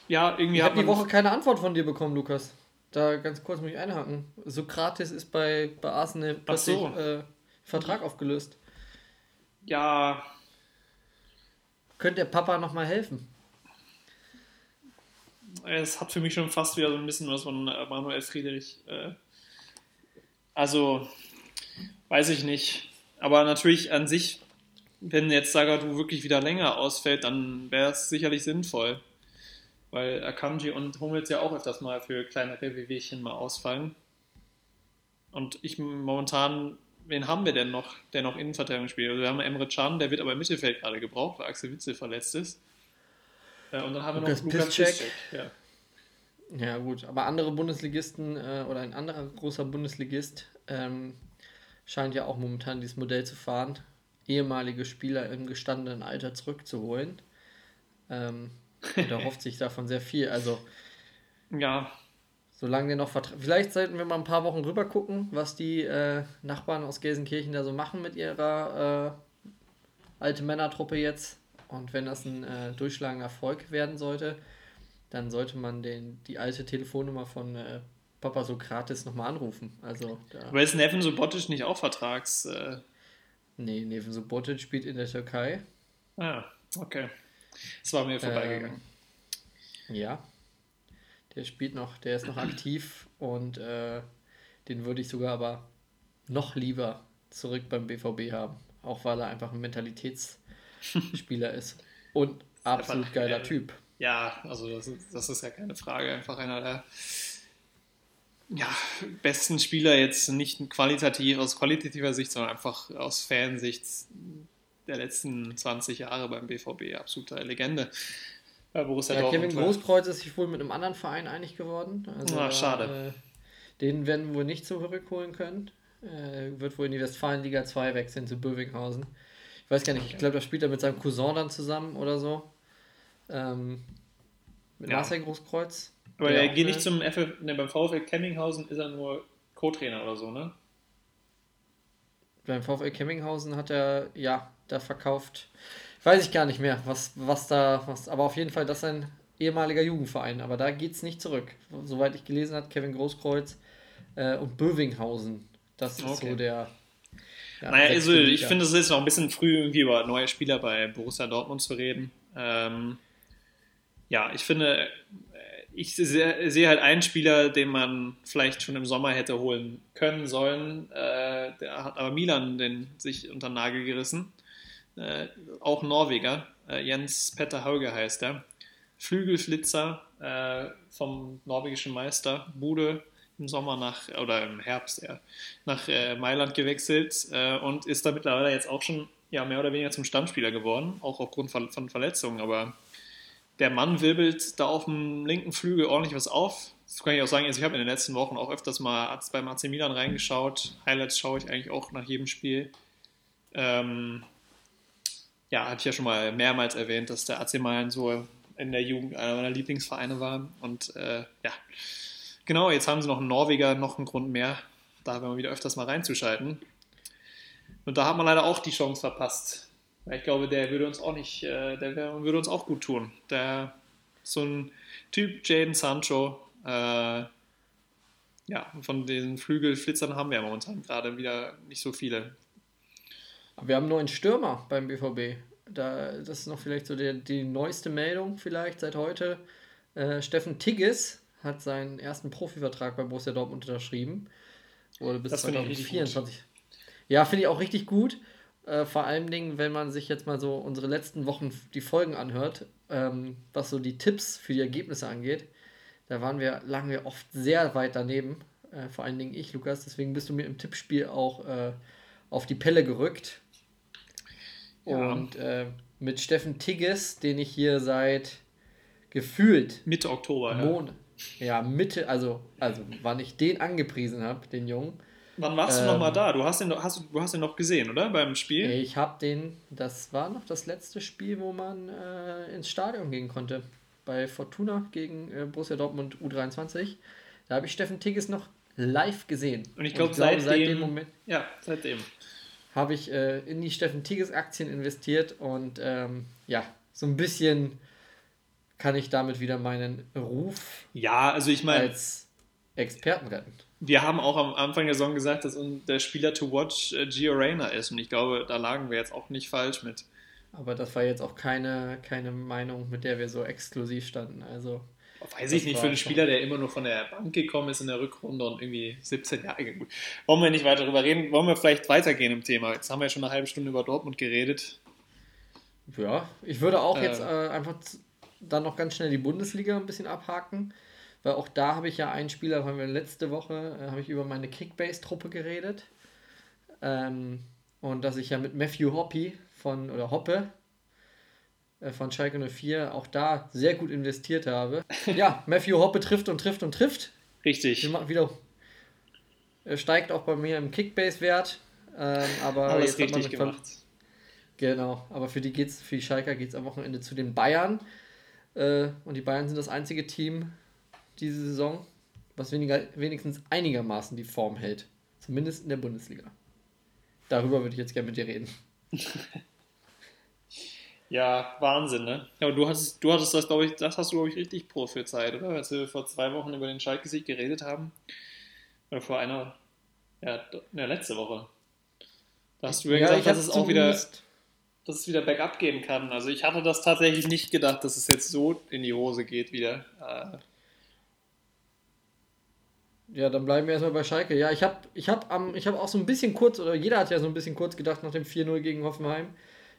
ja, irgendwie Ich hat habe die man. Woche keine Antwort von dir bekommen, Lukas. Da ganz kurz muss ich einhaken. Sokrates ist bei, bei Arsenal plötzlich so. äh, Vertrag aufgelöst. Ja, Könnte der Papa nochmal helfen? es hat für mich schon fast wieder so ein bisschen was von äh, Manuel Friedrich. Äh, also, weiß ich nicht. Aber natürlich an sich, wenn jetzt Sagadu wirklich wieder länger ausfällt, dann wäre es sicherlich sinnvoll. Weil Akanji und Hummels ja auch öfters mal für kleinere Wehwehchen mal ausfallen. Und ich momentan, wen haben wir denn noch, der noch Innenverteidigung spielt? Also wir haben Emre Can, der wird aber im Mittelfeld gerade gebraucht, weil Axel Witzel verletzt ist. Äh, Und dann haben wir noch Lukas. Piszczek. Ja. Ja, gut. Aber andere Bundesligisten äh, oder ein anderer großer Bundesligist ähm, scheint ja auch momentan dieses Modell zu fahren, ehemalige Spieler im gestandenen Alter zurückzuholen. Ähm, und er hofft sich davon sehr viel. Also, ja, solange der noch Vertrag. Vielleicht sollten wir mal ein paar Wochen rüber gucken, was die äh, Nachbarn aus Gelsenkirchen da so machen mit ihrer äh, alte Männertruppe jetzt. Und wenn das ein äh, durchschlagender Erfolg werden sollte, dann sollte man den, die alte Telefonnummer von äh, Papa Sokrates nochmal anrufen. Also, Aber ist Neven Subotic nicht auch Vertrags... Äh, nee, Neven Subotic spielt in der Türkei. ah, okay. Das war mir vorbeigegangen. Ja. Der spielt noch, der ist noch aktiv und äh, den würde ich sogar aber noch lieber zurück beim BVB haben. Auch weil er einfach ein Mentalitätsspieler ist. Und absolut geiler Typ. Ja, also das ist, das ist ja keine Frage. Einfach einer der ja, besten Spieler jetzt nicht qualitativ aus qualitativer Sicht, sondern einfach aus Fansicht der letzten 20 Jahre beim BVB. Absolute Legende. Bei Borussia Ja, Kevin Dortmund Großkreuz ist sich wohl mit einem anderen Verein einig geworden. Also, Ah, schade. Äh, den werden wir wohl nicht zurückholen können. Äh, wird wohl in die Westfalenliga 2 wechseln zu Bövinghausen. Ich weiß gar nicht, ich glaube, da spielt er mit seinem Cousin dann zusammen oder so. Ähm, mit Ja. Marcel Großkreuz. Aber er geht nicht zum FF, ne, beim VfL Kemminghausen ist er nur Co-Trainer oder so, ne? Beim VfL Kemminghausen hat er, ja, da verkauft. Weiß ich gar nicht mehr, was, was da, was, aber auf jeden Fall, das ist ein ehemaliger Jugendverein, aber da geht es nicht zurück. Soweit ich gelesen habe, Kevin Großkreuz äh, und Bövinghausen. Das ist Okay. so der. ja, Naja, also ich finde, es ist noch ein bisschen früh, irgendwie über neue Spieler bei Borussia Dortmund zu reden. Ähm, ja, ich finde, äh, ich sehe, halt einen Spieler, den man vielleicht schon im Sommer hätte holen können sollen. Äh, der hat aber Milan den sich unter den Nagel gerissen. Äh, auch Norweger. Äh, Jens Petter Hauge heißt er. Flügelflitzer äh, vom norwegischen Meister. Bude im Sommer nach, oder im Herbst eher, nach äh, Mailand gewechselt und ist da mittlerweile jetzt auch schon ja, mehr oder weniger zum Stammspieler geworden, auch aufgrund von, von Verletzungen. Aber der Mann wirbelt da auf dem linken Flügel ordentlich was auf. Das kann ich auch sagen, also ich habe in den letzten Wochen auch öfters mal beim AC Milan reingeschaut. Highlights schaue ich eigentlich auch nach jedem Spiel. Ähm, ja, habe ich ja schon mal mehrmals erwähnt, dass der AC Milan so in der Jugend einer meiner Lieblingsvereine war. Und äh, ja, genau, jetzt haben sie noch einen Norweger, noch einen Grund mehr, da wieder öfters mal reinzuschalten. Und da hat man leider auch die Chance verpasst. Ich glaube, der würde uns auch nicht, äh, der würde uns auch gut tun. Der so ein Typ, Jaden Sancho, äh, ja, von den Flügelflitzern haben wir momentan gerade wieder nicht so viele. Aber wir haben nur einen Stürmer beim BVB. Da, das ist noch vielleicht so der, die neueste Meldung, vielleicht seit heute. Äh, Steffen Tigges hat seinen ersten Profivertrag bei Borussia Dortmund unterschrieben. Wurde bis Das finde ich richtig 2024. Ja, finde ich auch richtig gut. Äh, vor allen Dingen, wenn man sich jetzt mal so unsere letzten Wochen die Folgen anhört, ähm, was so die Tipps für die Ergebnisse angeht. Da waren wir, lagen wir oft sehr weit daneben. Äh, vor allen Dingen ich, Lukas. Deswegen bist du mir im Tippspiel auch äh, auf die Pelle gerückt. Ja. Und äh, mit Steffen Tigges, den ich hier seit gefühlt Mitte Oktober, ja. Monat, ja, Mitte, also, also wann ich den angepriesen habe, den Jungen, Wann warst du Ähm, nochmal da? Du hast, ihn, noch- hast, du hast ihn noch gesehen, oder? Beim Spiel? Ich habe den, das war noch das letzte Spiel, wo man äh, ins Stadion gehen konnte. Bei Fortuna gegen äh, Borussia Dortmund U23. Da habe ich Steffen Tigges noch live gesehen. Und ich glaube, seit seitdem, dem Moment Ja, seitdem. habe ich äh, in die Steffen Tigges Aktien investiert und ähm, ja, so ein bisschen kann ich damit wieder meinen Ruf Ja, also ich meine, als Experten retten. Wir haben auch am Anfang der Saison gesagt, dass der Spieler to watch äh, Gio Reyna ist. Und ich glaube, da lagen wir jetzt auch nicht falsch mit. Aber das war jetzt auch keine, keine Meinung, mit der wir so exklusiv standen. Also Weiß ich nicht, für einen Spieler, der immer nur von der Bank gekommen ist in der Rückrunde und irgendwie 17 Jahre gut. Wollen wir nicht weiter darüber reden? Wollen wir vielleicht weitergehen im Thema? Jetzt haben wir ja schon eine halbe Stunde über Dortmund geredet. Ja, ich würde auch Ähm. jetzt äh, einfach dann noch ganz schnell die Bundesliga ein bisschen abhaken, weil auch da habe ich ja einen Spieler, haben wir letzte Woche, äh, habe ich über meine Kickbase-Truppe geredet. Ähm, und dass ich ja mit Matthew Hoppy von, oder Hoppe äh, von Schalke 04 auch da sehr gut investiert habe. ja, Matthew Hoppe trifft und trifft und trifft. Richtig. Machen wieder. Er steigt auch bei mir im Kickbase-Wert. Ähm, aber Alles jetzt hat man richtig gemacht. Genau, aber für die geht's, für die Schalker geht es am Wochenende zu den Bayern. Äh, und die Bayern sind das einzige Team diese Saison, was weniger, wenigstens einigermaßen die Form hält. Zumindest in der Bundesliga. Darüber würde ich jetzt gerne mit dir reden. Ja, Wahnsinn, ne? Ja, aber du hattest, du hattest das, glaube ich, das hast du, glaube ich, richtig prophezeit, oder? Als wir vor zwei Wochen über den Schalke-Sieg geredet haben. Oder vor einer, ja, do- ja letzte Woche. Da hast du ja, gesagt, dass es auch wieder, dass es wieder bergab gehen kann. Also ich hatte das tatsächlich nicht gedacht, dass es jetzt so in die Hose geht wieder. Ja, dann bleiben wir erstmal bei Schalke. Ja, ich habe ich hab am, ich hab auch so ein bisschen kurz, oder jeder hat ja so ein bisschen kurz gedacht nach dem 4-0 gegen Hoffenheim,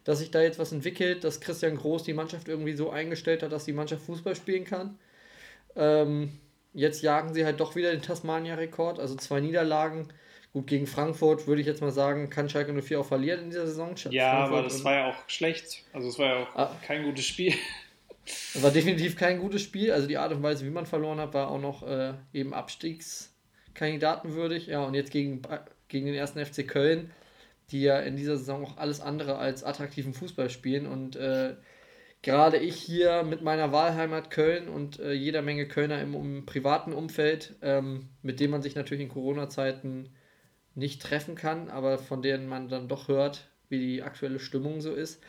dass sich da jetzt was entwickelt, dass Christian Groß die Mannschaft irgendwie so eingestellt hat, dass die Mannschaft Fußball spielen kann. Ähm, jetzt jagen sie halt doch wieder den Tasmania-Rekord, also zwei Niederlagen. Gut, gegen Frankfurt würde ich jetzt mal sagen, kann Schalke 04 auch verlieren in dieser Saison. ja, Frankfurt aber das war ja auch schlecht. Also es war ja auch Ah. kein gutes Spiel. Es war definitiv kein gutes Spiel. Also die Art und Weise, wie man verloren hat, war auch noch äh, eben abstiegskandidatenwürdig. Ja, und jetzt gegen, Ba- gegen den ersten FC Köln, die ja in dieser Saison auch alles andere als attraktiven Fußball spielen. Und äh, gerade ich hier mit meiner Wahlheimat Köln und äh, jeder Menge Kölner im, im privaten Umfeld, ähm, mit dem man sich natürlich in Corona-Zeiten nicht treffen kann, aber von denen man dann doch hört, wie die aktuelle Stimmung so ist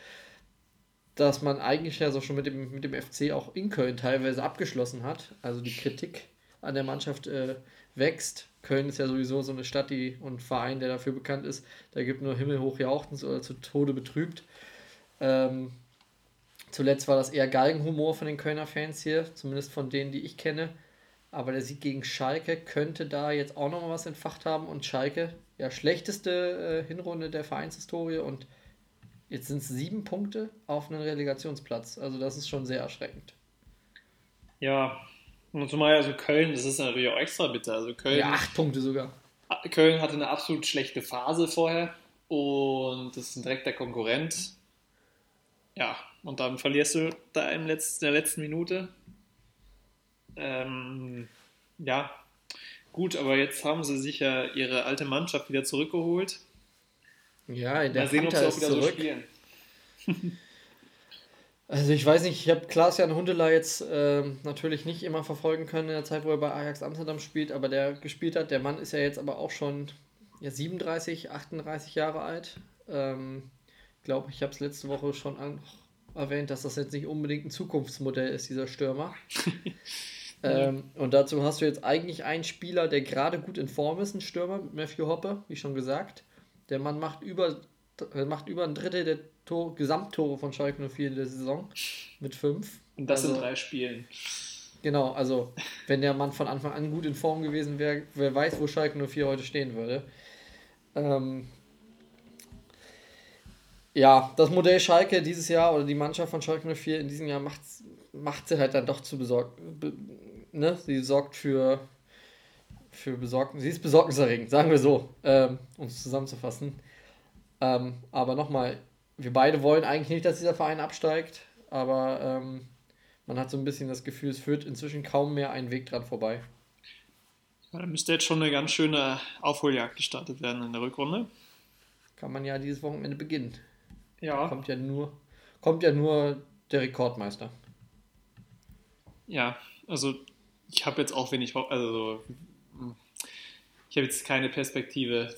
dass man eigentlich ja so schon mit dem, mit dem FC auch in Köln teilweise abgeschlossen hat. Also die Kritik an der Mannschaft äh, wächst. Köln ist ja sowieso so eine Stadt die, und Verein, der dafür bekannt ist, da gibt nur himmelhoch jauchzend oder zu Tode betrübt. Ähm, zuletzt war das eher Galgenhumor von den Kölner Fans hier, zumindest von denen, die ich kenne. Aber der Sieg gegen Schalke könnte da jetzt auch nochmal was entfacht haben. Und Schalke, ja, schlechteste äh, Hinrunde der Vereinshistorie und Jetzt sind es sieben Punkte auf einen Relegationsplatz. Also das ist schon sehr erschreckend. Ja, und zumal also Köln, das ist natürlich auch extra bitter. Also Köln, Ja, acht Punkte sogar. Köln hatte eine absolut schlechte Phase vorher und das ist ein direkter Konkurrent. Ja, und dann verlierst du da im letzten, in der letzten Minute. Ähm, ja, gut, aber jetzt haben sie sich ja ihre alte Mannschaft wieder zurückgeholt. Ja, der Mal sehen, ob sie auch wieder so zurück. spielen. also ich weiß nicht, ich habe Klaas-Jan Hundeler jetzt ähm, natürlich nicht immer verfolgen können in der Zeit, wo er bei Ajax Amsterdam spielt, aber der gespielt hat, der Mann ist ja jetzt aber auch schon ja, 37, 38 Jahre alt. Ähm, ich glaube, ich habe es letzte Woche schon an, erwähnt, dass das jetzt nicht unbedingt ein Zukunftsmodell ist, dieser Stürmer. ähm, und dazu hast du jetzt eigentlich einen Spieler, der gerade gut in Form ist, ein Stürmer, mit Matthew Hoppe, wie schon gesagt. Der Mann macht über, äh, macht über ein Drittel der Tor, Gesamttore von Schalke 04 in der Saison mit fünf. Und das Also- in drei Spielen. Genau, also wenn der Mann von Anfang an gut in Form gewesen wäre, wer weiß, wo Schalke 04 heute stehen würde. Ähm, ja, das Modell Schalke dieses Jahr oder die Mannschaft von Schalke 04 in diesem Jahr macht, macht sie halt dann doch zu besorgt. Be, ne? Sie sorgt für, für Besorgnis. Sie ist besorgniserregend, sagen wir so, ähm, um es zusammenzufassen. Ähm, aber nochmal, wir beide wollen eigentlich nicht, dass dieser Verein absteigt, aber ähm, man hat so ein bisschen das Gefühl, es führt inzwischen kaum mehr einen Weg dran vorbei. Ja, da müsste jetzt schon eine ganz schöne Aufholjagd gestartet werden in der Rückrunde. Kann man ja dieses Wochenende beginnen. Ja. Kommt ja nur, kommt ja nur der Rekordmeister. Ja, also ich habe jetzt auch wenig, also ich habe jetzt keine Perspektive,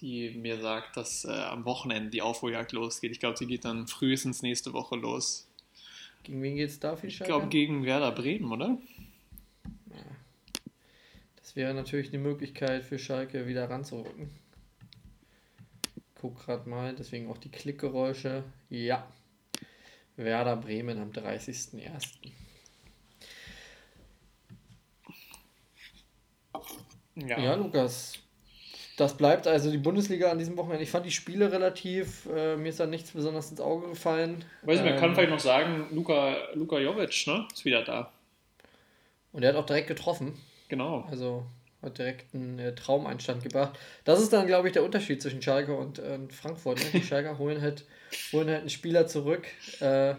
die mir sagt, dass äh, am Wochenende die Aufholjagd losgeht. Ich glaube, die geht dann frühestens nächste Woche los. Gegen wen geht's da für die Ich glaube gegen Werder Bremen, oder? Das wäre natürlich eine Möglichkeit für Schalke wieder ranzurücken. Guck gerade mal, deswegen auch die Klickgeräusche. Ja. Werder Bremen am 30.01. Ja. Lukas. Das bleibt also die Bundesliga an diesem Wochenende. Ich fand die Spiele relativ, äh, mir ist da nichts besonders ins Auge gefallen. Weiß ich, man kann Ähm, vielleicht noch sagen, Luka, Luka Jovic, ne? Ist wieder da. Und er hat auch direkt getroffen. Genau. Also hat direkt einen äh, Traumeinstand gebracht. Das ist dann, glaube ich, der Unterschied zwischen Schalke und, äh, Frankfurt. Ne? Die Schalker holen halt, holen halt einen Spieler zurück, äh,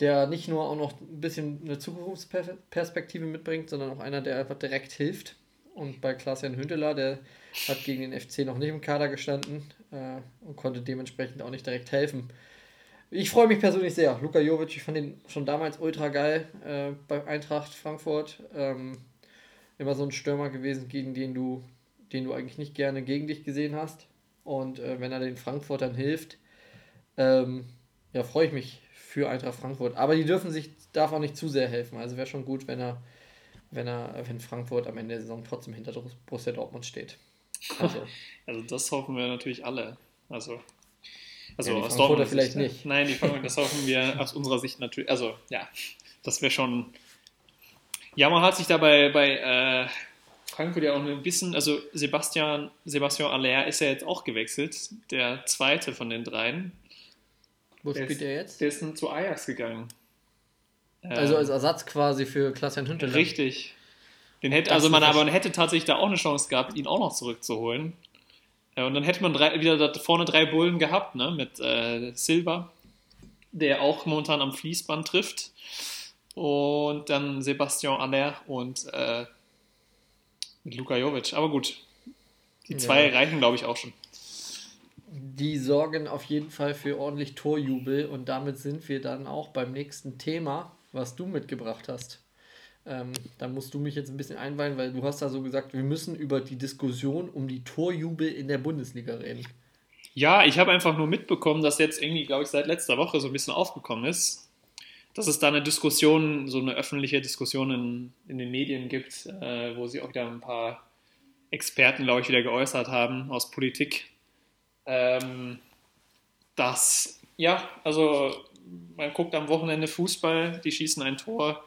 der nicht nur auch noch ein bisschen eine Zukunftsperspektive mitbringt, sondern auch einer, der einfach direkt hilft. Und bei Klaas-Jan Hünteler, der hat gegen den FC noch nicht im Kader gestanden äh, und konnte dementsprechend auch nicht direkt helfen. Ich freue mich persönlich sehr. Luka Jovic, ich fand ihn schon damals ultra geil äh, bei Eintracht Frankfurt. Ähm, immer so ein Stürmer gewesen, gegen den du, den du eigentlich nicht gerne gegen dich gesehen hast. Und äh, wenn er den Frankfurtern hilft, ähm, ja, freue ich mich für Eintracht Frankfurt. Aber die dürfen sich, darf auch nicht zu sehr helfen. Also wäre schon gut, wenn er, wenn er, wenn Frankfurt am Ende der Saison trotzdem hinter Borussia Dortmund steht. Also, Also das hoffen wir natürlich alle. Also, also Ja, aus Dortmunder vielleicht Sicht, nicht. Nein, die Frankfurter, das hoffen wir aus unserer Sicht natürlich. Also ja, das wäre schon. Ja, man hat sich da bei, äh, Frankfurt ja auch ein bisschen, also Sebastian, Sebastian Aller ist ja jetzt auch gewechselt, der zweite von den dreien. wo Der spielt ist- er jetzt? Der ist dann zu Ajax gegangen. Also als Ersatz quasi für Klaas-Jan Hünteler. Richtig. Den hätte, Das also man, aber man hätte tatsächlich da auch eine Chance gehabt, ihn auch noch zurückzuholen. Und dann hätte man drei, wieder da vorne drei Bullen gehabt, ne? Mit äh, Silva, der auch momentan am Fließband trifft. Und dann Sebastian Aller und äh, mit Luka Jovic. Aber gut, die zwei Ja. reichen, glaube ich, auch schon. Die sorgen auf jeden Fall für ordentlich Torjubel und damit sind wir dann auch beim nächsten Thema, was du mitgebracht hast. Ähm, da musst du mich jetzt ein bisschen einweihen, weil du hast da so gesagt, wir müssen über die Diskussion um die Torjubel in der Bundesliga reden. Ja, ich habe einfach nur mitbekommen, dass jetzt irgendwie, glaube ich, seit letzter Woche so ein bisschen aufgekommen ist, dass es da eine Diskussion, so eine öffentliche Diskussion in, in den Medien gibt, äh, wo sie auch wieder ein paar Experten, glaube ich, wieder geäußert haben aus Politik, ähm, dass, ja, also man guckt am Wochenende Fußball, die schießen ein Tor.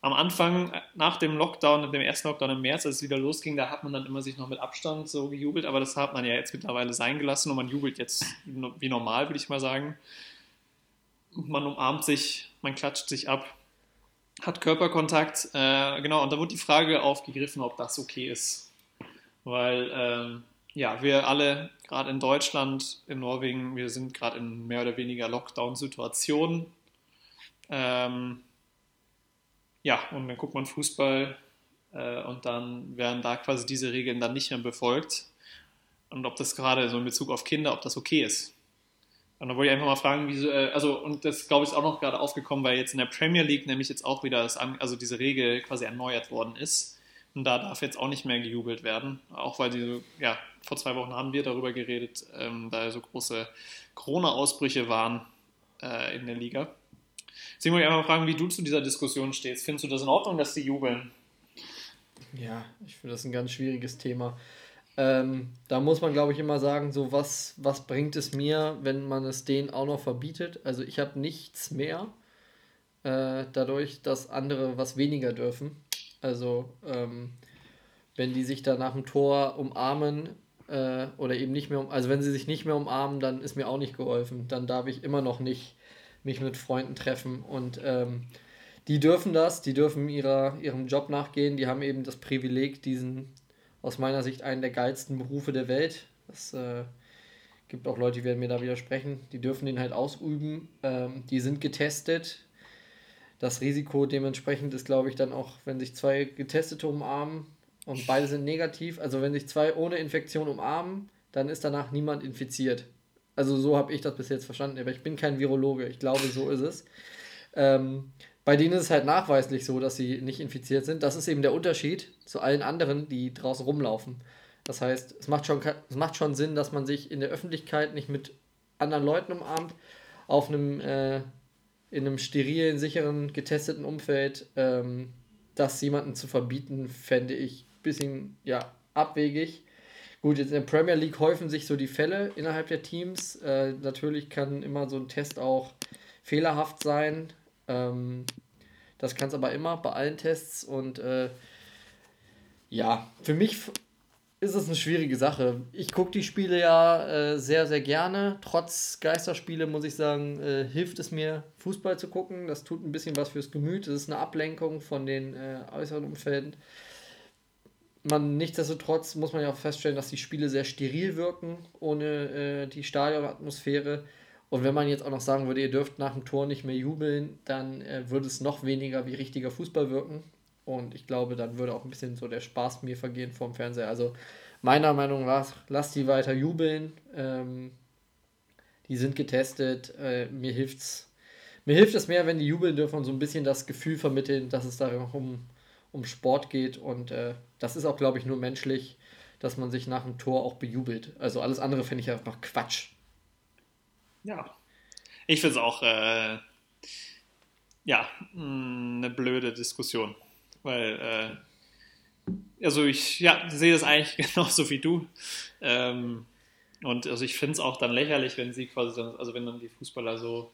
Am Anfang, nach dem Lockdown, dem ersten Lockdown im März, als es wieder losging, da hat man dann immer sich noch mit Abstand so gejubelt, aber das hat man ja jetzt mittlerweile sein gelassen und man jubelt jetzt wie normal, würde ich mal sagen. Man umarmt sich, man klatscht sich ab, hat Körperkontakt, äh, genau, und da wurde die Frage aufgegriffen, ob das okay ist. Weil, ähm, ja, wir alle, gerade in Deutschland, in Norwegen, wir sind gerade in mehr oder weniger Lockdown-Situationen. Ähm, ja, und dann guckt man Fußball äh, und dann werden da quasi diese Regeln dann nicht mehr befolgt. Und ob das gerade so in Bezug auf Kinder, ob das okay ist. Und da wollte ich einfach mal fragen, wie äh, also, und das glaube ich ist auch noch gerade aufgekommen, weil jetzt in der Premier League nämlich jetzt auch wieder das, also diese Regel quasi erneuert worden ist. Und da darf jetzt auch nicht mehr gejubelt werden. Auch weil die, so- ja, vor zwei Wochen haben wir darüber geredet, ähm, da so große Corona-Ausbrüche waren äh, in der Liga. Deswegen wollte ich einfach mal fragen, wie du zu dieser Diskussion stehst. Findest du das in Ordnung, dass die jubeln? Ja, ich finde das ein ganz schwieriges Thema. Ähm, da muss man, glaube ich, immer sagen, so was, was bringt es mir, wenn man es denen auch noch verbietet? Also ich habe nichts mehr äh, dadurch, dass andere was weniger dürfen. Also ähm, wenn die sich da nach dem Tor umarmen äh, oder eben nicht mehr um, also wenn sie sich nicht mehr umarmen, dann ist mir auch nicht geholfen. Dann darf ich immer noch nicht mich mit Freunden treffen und ähm, die dürfen das, die dürfen ihrer, ihrem Job nachgehen, die haben eben das Privileg, diesen aus meiner Sicht einen der geilsten Berufe der Welt. Es äh, gibt auch Leute, die werden mir da widersprechen, die dürfen den halt ausüben, ähm, die sind getestet. Das Risiko dementsprechend ist, glaube ich, dann auch, wenn sich zwei Getestete umarmen, und beide sind negativ. Also wenn sich zwei ohne Infektion umarmen, dann ist danach niemand infiziert. Also so habe ich das bis jetzt verstanden, aber ich bin kein Virologe. Ich glaube, so ist es. Ähm, bei denen ist es halt nachweislich so, dass sie nicht infiziert sind. Das ist eben der Unterschied zu allen anderen, die draußen rumlaufen. Das heißt, es macht schon, es macht schon Sinn, dass man sich in der Öffentlichkeit nicht mit anderen Leuten umarmt, auf einem, äh, in einem sterilen, sicheren, getesteten Umfeld. Ähm, das jemanden zu verbieten, fände ich ein bisschen ja, abwegig. Gut, jetzt in der Premier League häufen sich so die Fälle innerhalb der Teams. Äh, natürlich kann immer so ein Test auch fehlerhaft sein. Ähm, das kann es aber immer bei allen Tests. Und äh, ja, für mich ist es eine schwierige Sache. Ich gucke die Spiele ja äh, sehr, sehr gerne. Trotz Geisterspiele muss ich sagen, äh, hilft es mir, Fußball zu gucken. Das tut ein bisschen was fürs Gemüt. Das ist eine Ablenkung von den äh, äußeren Umfelden. Man, nichtsdestotrotz muss man ja auch feststellen, dass die Spiele sehr steril wirken, ohne äh, die Stadionatmosphäre. Und wenn man jetzt auch noch sagen würde, ihr dürft nach dem Tor nicht mehr jubeln, dann äh, würde es noch weniger wie richtiger Fußball wirken. Und ich glaube, dann würde auch ein bisschen so der Spaß mir vergehen vom Fernseher. Also meiner Meinung nach, lasst die weiter jubeln. Ähm, die sind getestet. Äh, mir hilft's. Mir hilft es mehr, wenn die jubeln dürfen und so ein bisschen das Gefühl vermitteln, dass es da um, um Sport geht. Und äh, das ist auch, glaube ich, nur menschlich, dass man sich nach dem Tor auch bejubelt. Also alles andere finde ich einfach Quatsch. Ja. Ich finde es auch äh, ja, eine blöde Diskussion. Weil, äh, also ich ja, sehe das eigentlich genauso wie du. Ähm, und also ich finde es auch dann lächerlich, wenn sie quasi, dann, also wenn dann die Fußballer so,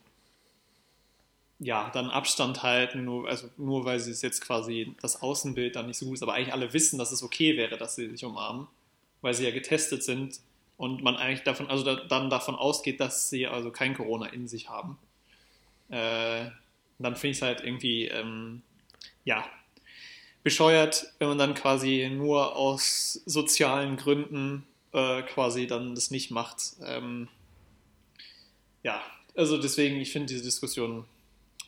ja, dann Abstand halten, nur, also nur weil sie es jetzt quasi das Außenbild dann nicht so gut ist, aber eigentlich alle wissen, dass es okay wäre, dass sie sich umarmen, weil sie ja getestet sind und man eigentlich davon, also da, dann davon ausgeht, dass sie also kein Corona in sich haben. Äh, dann finde ich es halt irgendwie, ähm, ja, bescheuert, wenn man dann quasi nur aus sozialen Gründen äh, quasi dann das nicht macht. Ähm, ja, also deswegen, ich finde diese Diskussion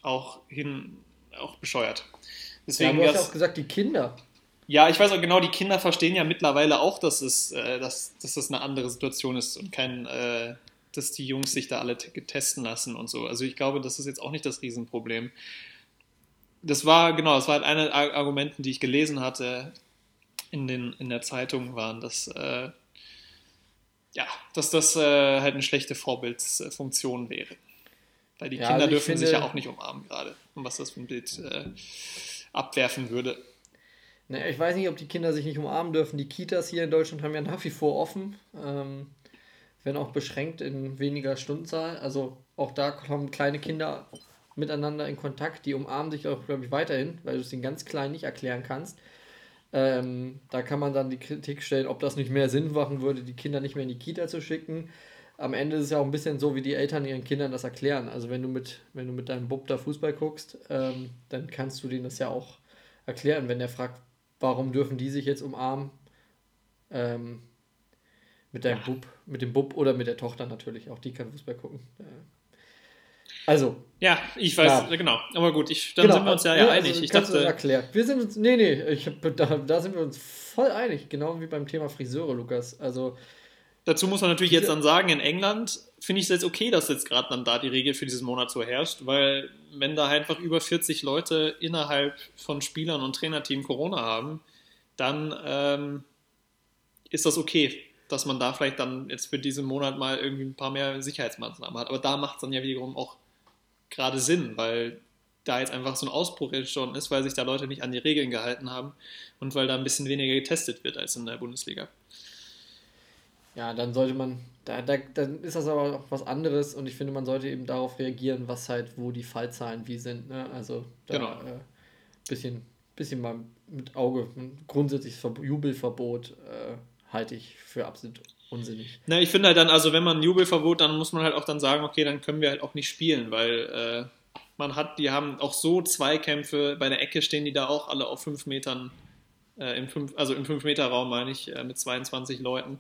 auch hin, auch bescheuert. Deswegen ja, du hast ja auch gesagt, die Kinder. Ja, ich weiß auch genau, die Kinder verstehen ja mittlerweile auch, dass es, äh, dass, dass das eine andere Situation ist und kein, äh, dass die Jungs sich da alle testen lassen und so. Also ich glaube, das ist jetzt auch nicht das Riesenproblem das war, genau, das war halt eine der Argumenten, die ich gelesen hatte in, den, in der Zeitung, waren, dass, äh, ja, dass das äh, halt eine schlechte Vorbildsfunktion wäre. Weil die ja, Kinder also dürfen finde, sich ja auch nicht umarmen gerade. Und was das für ein Bild äh, abwerfen würde. Naja, ich weiß nicht, ob die Kinder sich nicht umarmen dürfen. Die Kitas hier in Deutschland haben ja nach wie vor offen, ähm, wenn auch beschränkt in weniger Stundenzahl. Also auch da kommen kleine Kinder miteinander in Kontakt. Die umarmen sich auch, glaube ich, weiterhin, weil du es den ganz Kleinen nicht erklären kannst. Ähm, da kann man dann die Kritik stellen, ob das nicht mehr Sinn machen würde, die Kinder nicht mehr in die Kita zu schicken. Am Ende ist es ja auch ein bisschen so, wie die Eltern ihren Kindern das erklären. Also wenn du mit, wenn du mit deinem Bub da Fußball guckst, ähm, dann kannst du denen das ja auch erklären, wenn der fragt, warum dürfen die sich jetzt umarmen? Ähm, mit deinem Bub, mit dem Bub oder mit der Tochter natürlich. Auch die kann Fußball gucken. Äh, also. Ja, ich weiß, ja. genau. Aber gut, ich, dann genau. sind wir uns ja, ja, ja einig. Also, ich dachte. erklärt. Wir sind uns, nee, nee, ich da, da sind wir uns voll einig. Genau wie beim Thema Friseure, Lukas. Also. Dazu muss man natürlich jetzt dann sagen, in England finde ich es jetzt okay, dass jetzt gerade dann da die Regel für diesen Monat so herrscht, weil wenn da einfach über 40 Leute innerhalb von Spielern und Trainerteam Corona haben, dann ähm, ist das okay, dass man da vielleicht dann jetzt für diesen Monat mal irgendwie ein paar mehr Sicherheitsmaßnahmen hat. Aber da macht es dann ja wiederum auch gerade Sinn, weil da jetzt einfach so ein Ausbruch entstanden ist, weil sich da Leute nicht an die Regeln gehalten haben und weil da ein bisschen weniger getestet wird als in der Bundesliga. Ja, dann sollte man, da, da, dann ist das aber auch was anderes und ich finde, man sollte eben darauf reagieren, was halt, wo die Fallzahlen wie sind. Ne? Also da genau. äh, bisschen, bisschen mal mit Auge, ein grundsätzliches Jubelverbot äh, halte ich für absolut unsinnig. Na, ich finde halt dann, also wenn man ein Jubelverbot, dann muss man halt auch dann sagen, okay, dann können wir halt auch nicht spielen, weil äh, man hat, die haben auch so Zweikämpfe, bei der Ecke stehen die da auch alle auf fünf Metern, äh, im fünf, also im 5-Meter-Raum meine ich, äh, mit 22 Leuten.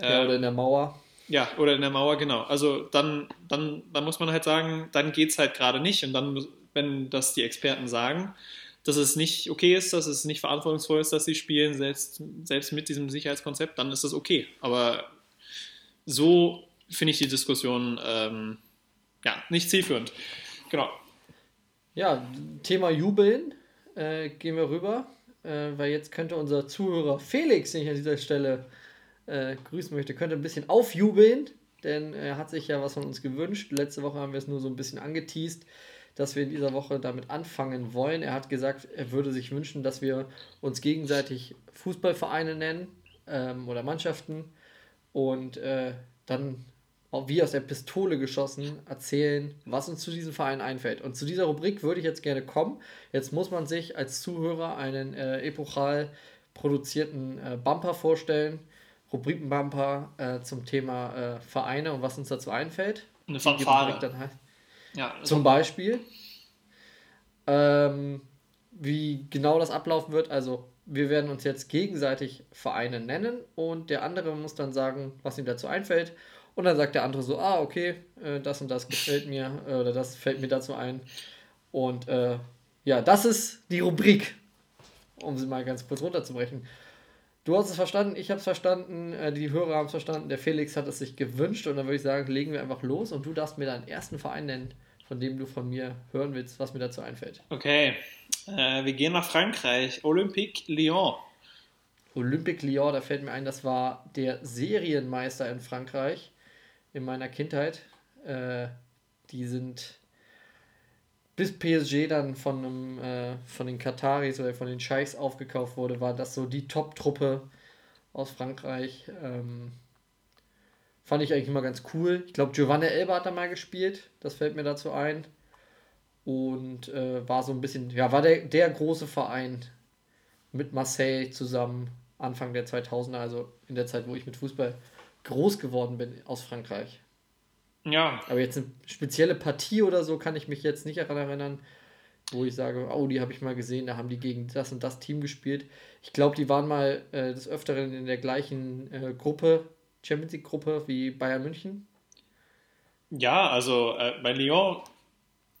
ja, oder in der Mauer. Ja, oder in der Mauer, genau. Also dann, dann, dann muss man halt sagen, dann geht es halt gerade nicht und dann, wenn das die Experten sagen, dass es nicht okay ist, dass es nicht verantwortungsvoll ist, dass sie spielen, selbst, selbst mit diesem Sicherheitskonzept, dann ist das okay. Aber so finde ich die Diskussion ähm, ja, nicht zielführend. Genau. Ja, Thema Jubeln äh, gehen wir rüber, äh, weil jetzt könnte unser Zuhörer Felix, den ich an dieser Stelle äh, grüßen möchte, könnte ein bisschen aufjubeln, denn er hat sich ja was von uns gewünscht. Letzte Woche haben wir es nur so ein bisschen angeteased, dass wir in dieser Woche damit anfangen wollen. Er hat gesagt, er würde sich wünschen, dass wir uns gegenseitig Fußballvereine nennen ähm, oder Mannschaften und äh, dann auch wie aus der Pistole geschossen erzählen, was uns zu diesem Verein einfällt. Und zu dieser Rubrik würde ich jetzt gerne kommen. Jetzt muss man sich als Zuhörer einen äh, epochal produzierten äh, Bumper vorstellen. Rubrikenbumper äh, zum Thema äh, Vereine und was uns dazu einfällt. Eine Fanfare. Dann heißt. Ja, Zum Beispiel, ähm, wie genau das ablaufen wird. Also, wir werden uns jetzt gegenseitig Vereine nennen und der andere muss dann sagen, was ihm dazu einfällt. Und dann sagt der andere so: Ah, okay, äh, das und das gefällt mir äh, oder das fällt mir dazu ein. Und äh, ja, das ist die Rubrik, um sie mal ganz kurz runterzubrechen. Du hast es verstanden, ich habe es verstanden, äh, die Hörer haben es verstanden, der Felix hat es sich gewünscht und dann würde ich sagen, legen wir einfach los und du darfst mir deinen ersten Verein nennen, von dem du von mir hören willst, was mir dazu einfällt. Okay, äh, wir gehen nach Frankreich. Olympique Lyon. Olympique Lyon, da fällt mir ein, das war der Serienmeister in Frankreich in meiner Kindheit. Äh, die sind bis PSG dann von, einem, äh, von den Kataris oder von den Scheichs aufgekauft wurde, war das so die Top-Truppe aus Frankreich. Ähm, fand ich eigentlich immer ganz cool. Ich glaube, Giovanni Elba hat da mal gespielt, das fällt mir dazu ein. Und äh, war so ein bisschen, ja, war der, der große Verein mit Marseille zusammen Anfang der 2000er, also in der Zeit, wo ich mit Fußball groß geworden bin aus Frankreich. Ja, Aber jetzt eine spezielle Partie oder so kann ich mich jetzt nicht daran erinnern, wo ich sage, oh, die habe ich mal gesehen, da haben die gegen das und das Team gespielt. Ich glaube, die waren mal äh, des Öfteren in der gleichen äh, Gruppe, Champions League Gruppe wie Bayern München. ja, also äh, bei Lyon,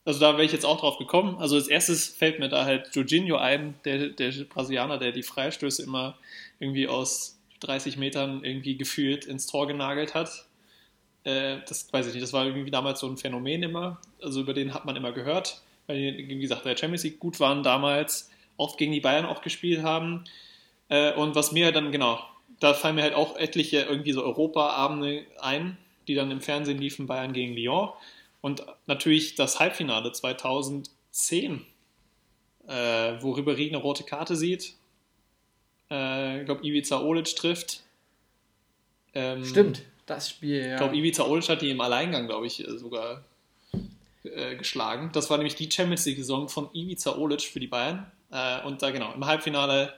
also da wäre ich jetzt auch drauf gekommen. Also als erstes fällt mir da halt Jorginho ein, der, der Brasilianer, der die Freistöße immer irgendwie aus 30 Metern irgendwie gefühlt ins Tor genagelt hat. Äh, das weiß ich nicht, das war irgendwie damals so ein Phänomen immer. Also über den hat man immer gehört, weil die, wie gesagt, der Champions League gut waren damals, oft gegen die Bayern auch gespielt haben. Äh, und was mir dann, genau, da fallen mir halt auch etliche irgendwie so Europa-Abende ein, die dann im Fernsehen liefen, Bayern gegen Lyon. Und natürlich das Halbfinale 2010, äh, wo Ribéry eine rote Karte sieht. Äh, ich glaube, Ivica Olic trifft. Ähm, Stimmt, das Spiel, ja. Ich glaube, Ivica Olic hat die im Alleingang, glaube ich, äh, sogar äh, geschlagen. Das war nämlich die Champions League-Saison von Ivica Olic für die Bayern. Äh, und da genau, im Halbfinale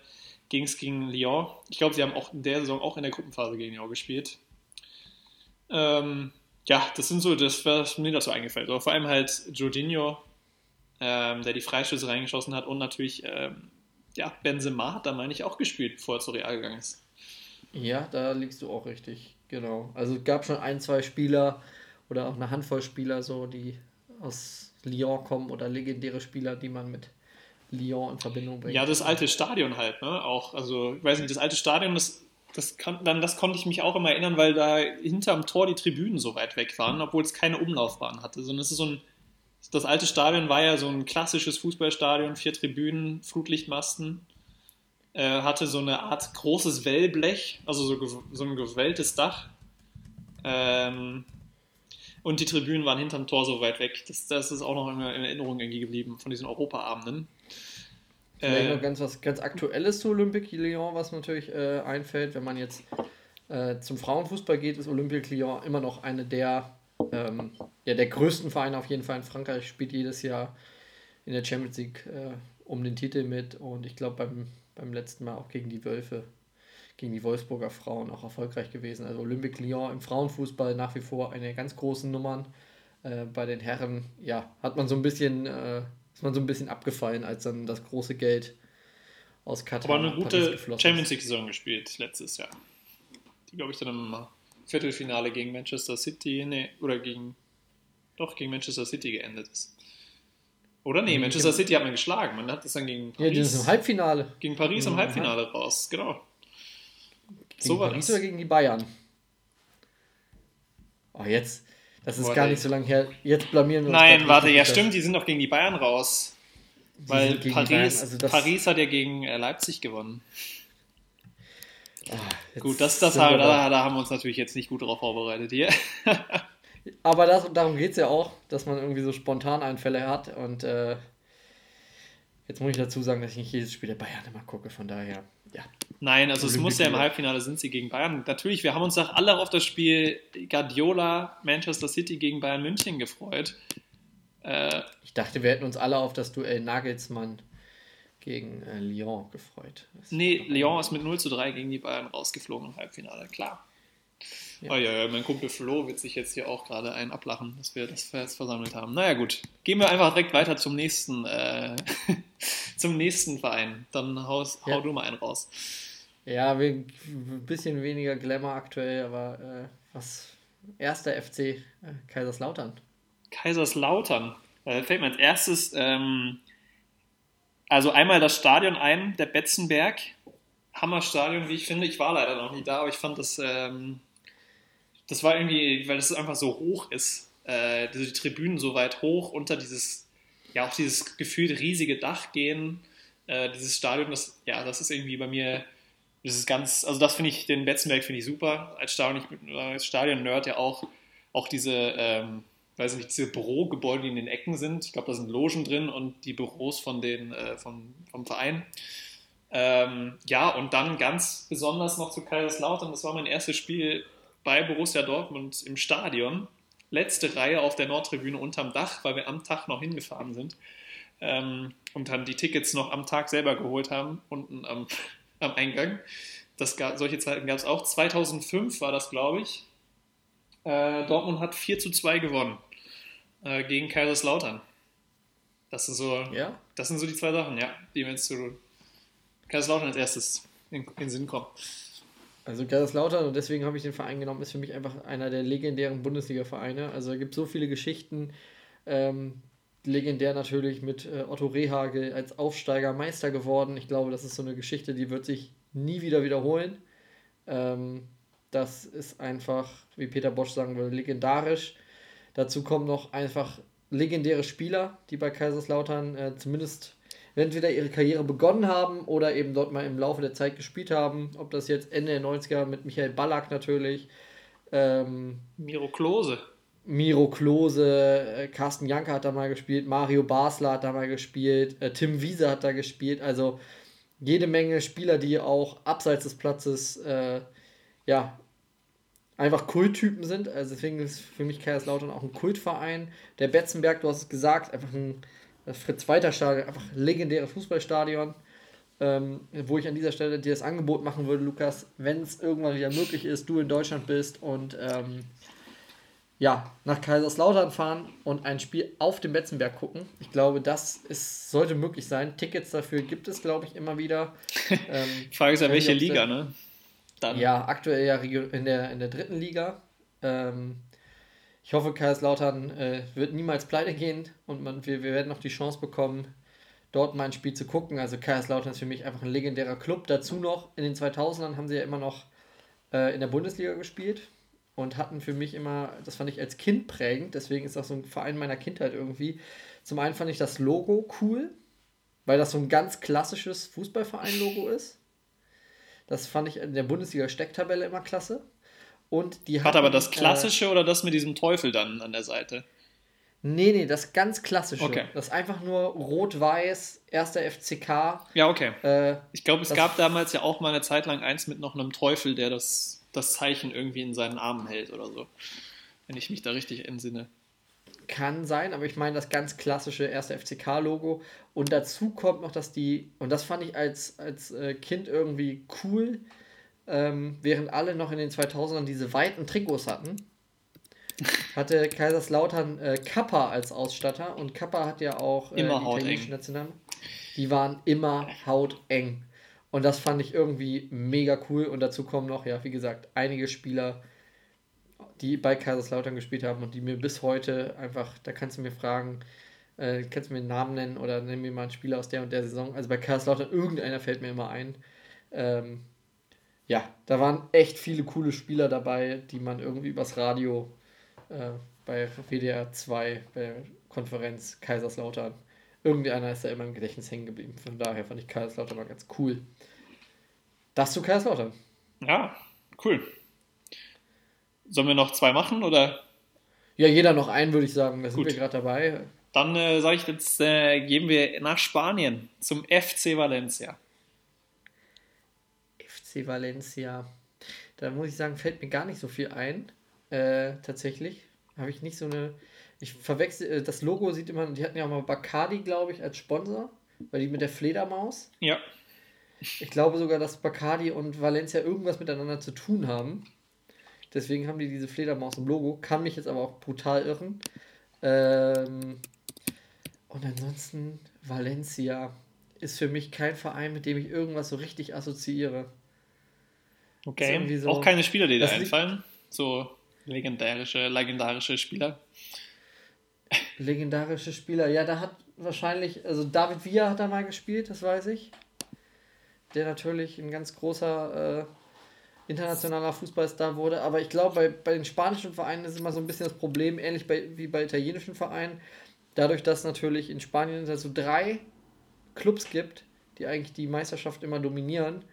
ging es gegen Lyon. Ich glaube, sie haben auch in der Saison auch in der Gruppenphase gegen Lyon gespielt. Ähm, ja, das sind so das, was mir dazu eingefällt. Aber vor allem halt Jorginho, ähm, der die Freistöße reingeschossen hat und natürlich ähm, ja, Benzema hat da, meine ich, auch gespielt, bevor er zu Real gegangen ist. Ja, da liegst du auch richtig, genau. Also es gab schon ein, zwei Spieler oder auch eine Handvoll Spieler, so die aus Lyon kommen oder legendäre Spieler, die man mit Lyon in Verbindung bringt. Ja, das alte Stadion halt, ne? Auch, also, ich weiß nicht, das alte Stadion, das, das, kann, dann, das konnte ich mich auch immer erinnern, weil da hinterm Tor die Tribünen so weit weg waren, obwohl es keine Umlaufbahn hatte. Sondern es ist so ein, das alte Stadion war ja so ein klassisches Fußballstadion, vier Tribünen, Flutlichtmasten. Äh, hatte so eine Art großes Wellblech, also so, so ein gewelltes Dach. Ähm, und die Tribünen waren hinterm Tor so weit weg. Das, das ist auch noch immer in Erinnerung irgendwie geblieben von diesen Europaabenden. Vielleicht Äh, noch ganz was ganz Aktuelles zu Olympique Lyon, was natürlich äh, einfällt, wenn man jetzt äh, zum Frauenfußball geht, ist Olympique Lyon immer noch eine der, ähm, ja, der größten Vereine auf jeden Fall in Frankreich, spielt jedes Jahr in der Champions League äh, um den Titel mit und ich glaube beim, beim letzten Mal auch gegen die Wölfe, gegen die Wolfsburger Frauen auch erfolgreich gewesen. Also Olympique Lyon im Frauenfußball nach wie vor eine ganz großen Nummern. Äh, bei den Herren, ja, hat man so ein bisschen, äh, ist man so ein bisschen abgefallen, als dann das große Geld aus Katar Aber eine gute Champions. League-Saison gespielt letztes Jahr. Die, glaube ich, dann im Viertelfinale gegen Manchester City, nee, oder gegen, doch, gegen Manchester City geendet ist. Oder nee, Manchester City hat man geschlagen. Man hat das dann gegen Ja, die Paris, sind im Halbfinale. gegen Paris im Mhm, Halbfinale raus. Genau. Gegen So war Paris das. oder gegen die Bayern? Oh, jetzt. Das ist Boah, gar ey. nicht so lange her. Jetzt blamieren wir uns. Nein, warte, ja dass- stimmt, die sind doch gegen die Bayern raus. die Weil Paris, also das- Paris hat ja gegen äh, Leipzig gewonnen. Ah, Gut, das, das haben, da, da haben wir uns natürlich jetzt nicht gut darauf vorbereitet hier. Aber das, darum geht es ja auch, dass man irgendwie so spontan Einfälle hat. Und äh, jetzt muss ich dazu sagen, dass ich nicht jedes Spiel der Bayern immer gucke. Von daher, ja. Nein, also es Olympique muss ja im. Halbfinale sind sie gegen Bayern. Natürlich, wir haben uns doch alle auf das Spiel Guardiola Manchester City gegen Bayern München gefreut. Äh, Ich dachte, wir hätten uns alle auf das Duell Nagelsmann gegen äh, Lyon gefreut. Das nee, Lyon ist mit 0 zu 3 gegen die Bayern rausgeflogen im Halbfinale, klar. Ja. Oh ja, mein Kumpel Flo wird sich jetzt hier auch gerade einen ablachen, dass wir das jetzt versammelt haben. Naja, gut. Gehen wir einfach direkt weiter zum nächsten, äh, zum nächsten Verein. Dann haus, hau Ja. du mal einen raus. Ja, wir, ein bisschen weniger Glamour aktuell, aber äh, was erster FC äh, Kaiserslautern. Kaiserslautern. Da fällt mir als erstes ähm, also einmal das Stadion ein, der Betzenberg. Hammerstadion, wie ich finde. Ich war leider noch nie da, aber ich fand das, ähm, das war irgendwie, weil es einfach so hoch ist. Äh, diese Tribünen so weit hoch unter dieses, ja, auch dieses gefühlt riesige Dach gehen. Äh, dieses Stadion, das, ja, das ist irgendwie bei mir, das ist ganz, also das finde ich, den Betzenberg finde ich super. Als Stadion, ich bin als Stadion-Nerd ja auch, auch diese, ähm, weiß nicht, diese Bürogebäude, die in den Ecken sind. Ich glaube, da sind Logen drin und die Büros von den, äh, vom, vom Verein. Ähm, ja, und dann ganz besonders noch zu Kaiserslautern. Das war mein erstes Spiel bei Borussia Dortmund im Stadion. Letzte Reihe auf der Nordtribüne unterm Dach, weil wir am Tag noch hingefahren sind. Ähm, und dann die Tickets noch am Tag selber geholt haben, unten am, am Eingang. Das gab, solche Zeiten gab es auch. 2005 war das, glaube ich. Äh, Dortmund hat 4 zu 2 gewonnen äh, gegen Kaiserslautern. Das sind, so, Ja? das sind so die zwei Sachen, ja, die mir jetzt zu Kaiserslautern als erstes in, in den Sinn kommen. Also Kaiserslautern und deswegen habe ich den Verein genommen, ist für mich einfach einer der legendären Bundesliga-Vereine. Also es gibt so viele Geschichten. Ähm, legendär natürlich mit äh, Otto Rehagel als Aufsteiger Meister geworden. Ich glaube, das ist so eine Geschichte, die wird sich nie wieder wiederholen. Ähm, das ist einfach, wie Peter Bosch sagen würde, legendarisch. Dazu kommen noch einfach legendäre Spieler, die bei Kaiserslautern äh, zumindest entweder ihre Karriere begonnen haben oder eben dort mal im Laufe der Zeit gespielt haben. Ob das jetzt Ende der 90er mit Michael Ballack natürlich, ähm, Miro Klose. Miro Klose, äh, Carsten Janke hat da mal gespielt, Mario Basler hat da mal gespielt, äh, Tim Wiese hat da gespielt. Also jede Menge Spieler, die auch abseits des Platzes äh, ja einfach Kulttypen sind. Also deswegen ist für mich Kaiserslautern auch ein Kultverein. Der Betzenberg, du hast es gesagt, einfach ein das Fritz-Walter-Stadion, einfach ein legendäres Fußballstadion. Ähm, wo ich an dieser Stelle dir das Angebot machen würde, Lukas, wenn es irgendwann wieder möglich ist, du in Deutschland bist und ähm, ja, nach Kaiserslautern fahren und ein Spiel auf dem Betzenberg gucken. Ich glaube, das ist, sollte möglich sein. Tickets dafür gibt es, glaube ich, immer wieder. Ähm, Frage ist ja, welche Liga, ne? Dann. ja, aktuell ja in der, in der dritten Liga. Ähm, ich hoffe, Kaiserslautern äh, wird niemals pleite gehen und man, wir, wir werden noch die Chance bekommen, dort mal ein Spiel zu gucken. Also Kaiserslautern ist für mich einfach ein legendärer Club. Dazu noch, in den 2000ern haben sie ja immer noch äh, in der Bundesliga gespielt und hatten für mich immer, das fand ich als Kind prägend, deswegen ist das so ein Verein meiner Kindheit irgendwie. Zum einen fand ich das Logo cool, weil das so ein ganz klassisches Fußballverein-Logo ist. Das fand ich in der Bundesliga-Stecktabelle immer klasse. Und die Hat aber das Äh, Klassische oder das mit diesem Teufel dann an der Seite? nee, nee, das ganz klassische. Okay. Das ist einfach nur rot-weiß, erster FCK. Ja, okay. Äh, Ich glaube, es gab damals ja auch mal eine Zeit lang eins mit noch einem Teufel, der das, das Zeichen irgendwie in seinen Armen hält oder so. Wenn ich mich da richtig entsinne. Kann sein, aber ich meine das ganz klassische erste FCK-Logo. Und dazu kommt noch, dass die, und das fand ich als, als äh, Kind irgendwie cool, ähm, während alle noch in den 2000ern diese weiten Trikots hatten, hatte Kaiserslautern äh, Kappa als Ausstatter. Und Kappa hat ja auch äh, Immer die italienischen Nationalen. Die waren immer hauteng. Und das fand ich irgendwie mega cool. Und dazu kommen noch, ja, wie gesagt, einige Spieler, die bei Kaiserslautern gespielt haben und die mir bis heute einfach, da kannst du mir fragen, Äh, kannst du mir einen Namen nennen oder nenn mir mal einen Spieler aus der und der Saison. Also bei Kaiserslautern, irgendeiner fällt mir immer ein. Ähm, ja, da waren echt viele coole Spieler dabei, die man irgendwie übers Radio äh, bei WDR 2, bei der Konferenz Kaiserslautern, irgendeiner ist da immer im Gedächtnis hängen geblieben. Von daher fand ich Kaiserslautern mal ganz cool. Das zu Kaiserslautern. Ja, cool. Sollen wir noch zwei machen oder? Ja, jeder noch einen, würde ich sagen. Da sind wir gerade dabei. Dann äh, sage ich jetzt, äh, gehen wir nach Spanien zum FC Valencia. FC Valencia. Da muss ich sagen, fällt mir gar nicht so viel ein. Äh, tatsächlich. Habe ich nicht so eine. Ich verwechsel. Äh, das Logo sieht immer. Die hatten ja auch mal Bacardi, glaube ich, als Sponsor. Weil die mit der Fledermaus. Ja. Ich glaube sogar, dass Bacardi und Valencia irgendwas miteinander zu tun haben. Deswegen haben die diese Fledermaus im Logo. Kann mich jetzt aber auch brutal irren. Ähm, und ansonsten, Valencia ist für mich kein Verein, mit dem ich irgendwas so richtig assoziiere. Okay, so, auch keine Spieler, die da einfallen. So legendarische, legendarische Spieler. Legendarische Spieler, ja, da hat wahrscheinlich, also David Villa hat da mal gespielt, das weiß ich. Der natürlich ein ganz großer äh, internationaler Fußballstar wurde. Aber ich glaube, bei, bei den spanischen Vereinen ist immer so ein bisschen das Problem, ähnlich bei, wie bei italienischen Vereinen. Dadurch, dass natürlich in Spanien es so drei Clubs gibt, die eigentlich die Meisterschaft immer dominieren,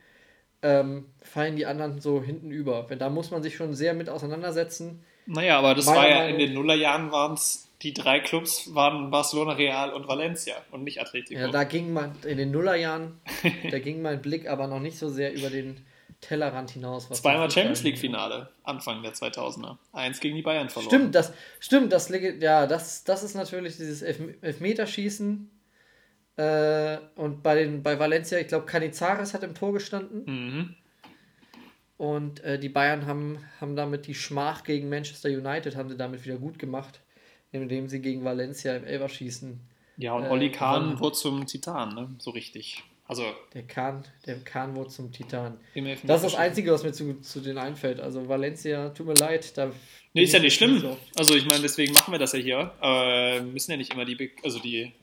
ähm, fallen die anderen so hinten über. Da muss man sich schon sehr mit auseinandersetzen. Naja, aber das war ja Meinung, in den Nullerjahren waren es die drei Clubs waren Barcelona, Real und Valencia und nicht Atletico. Ja, da ging man in den Nullerjahren, da ging mein Blick aber noch nicht so sehr über den Tellerrand hinaus. Zweimal Champions League Finale Anfang der 2000er. Eins gegen die Bayern verloren. Stimmt, das stimmt, das ja, das das ist natürlich dieses Elf Elfmeterschießen äh, und bei, den, bei Valencia, ich glaube, Canizares hat im Tor gestanden. Mhm. Und äh, die Bayern haben, haben damit die Schmach gegen Manchester United haben sie damit wieder gut gemacht, indem sie gegen Valencia im Elverschießen. Ja, und äh, Olli Kahn wurde zum Titan, ne? so richtig. Also der Kahn, der Kahn wurde zum Titan. Das ist das Einzige, was mir zu, zu denen einfällt. Also Valencia, tut mir leid. Da nee, ist ja nicht schlimm. So. Also ich meine, deswegen machen wir das ja hier. Aber müssen ja nicht immer die, also die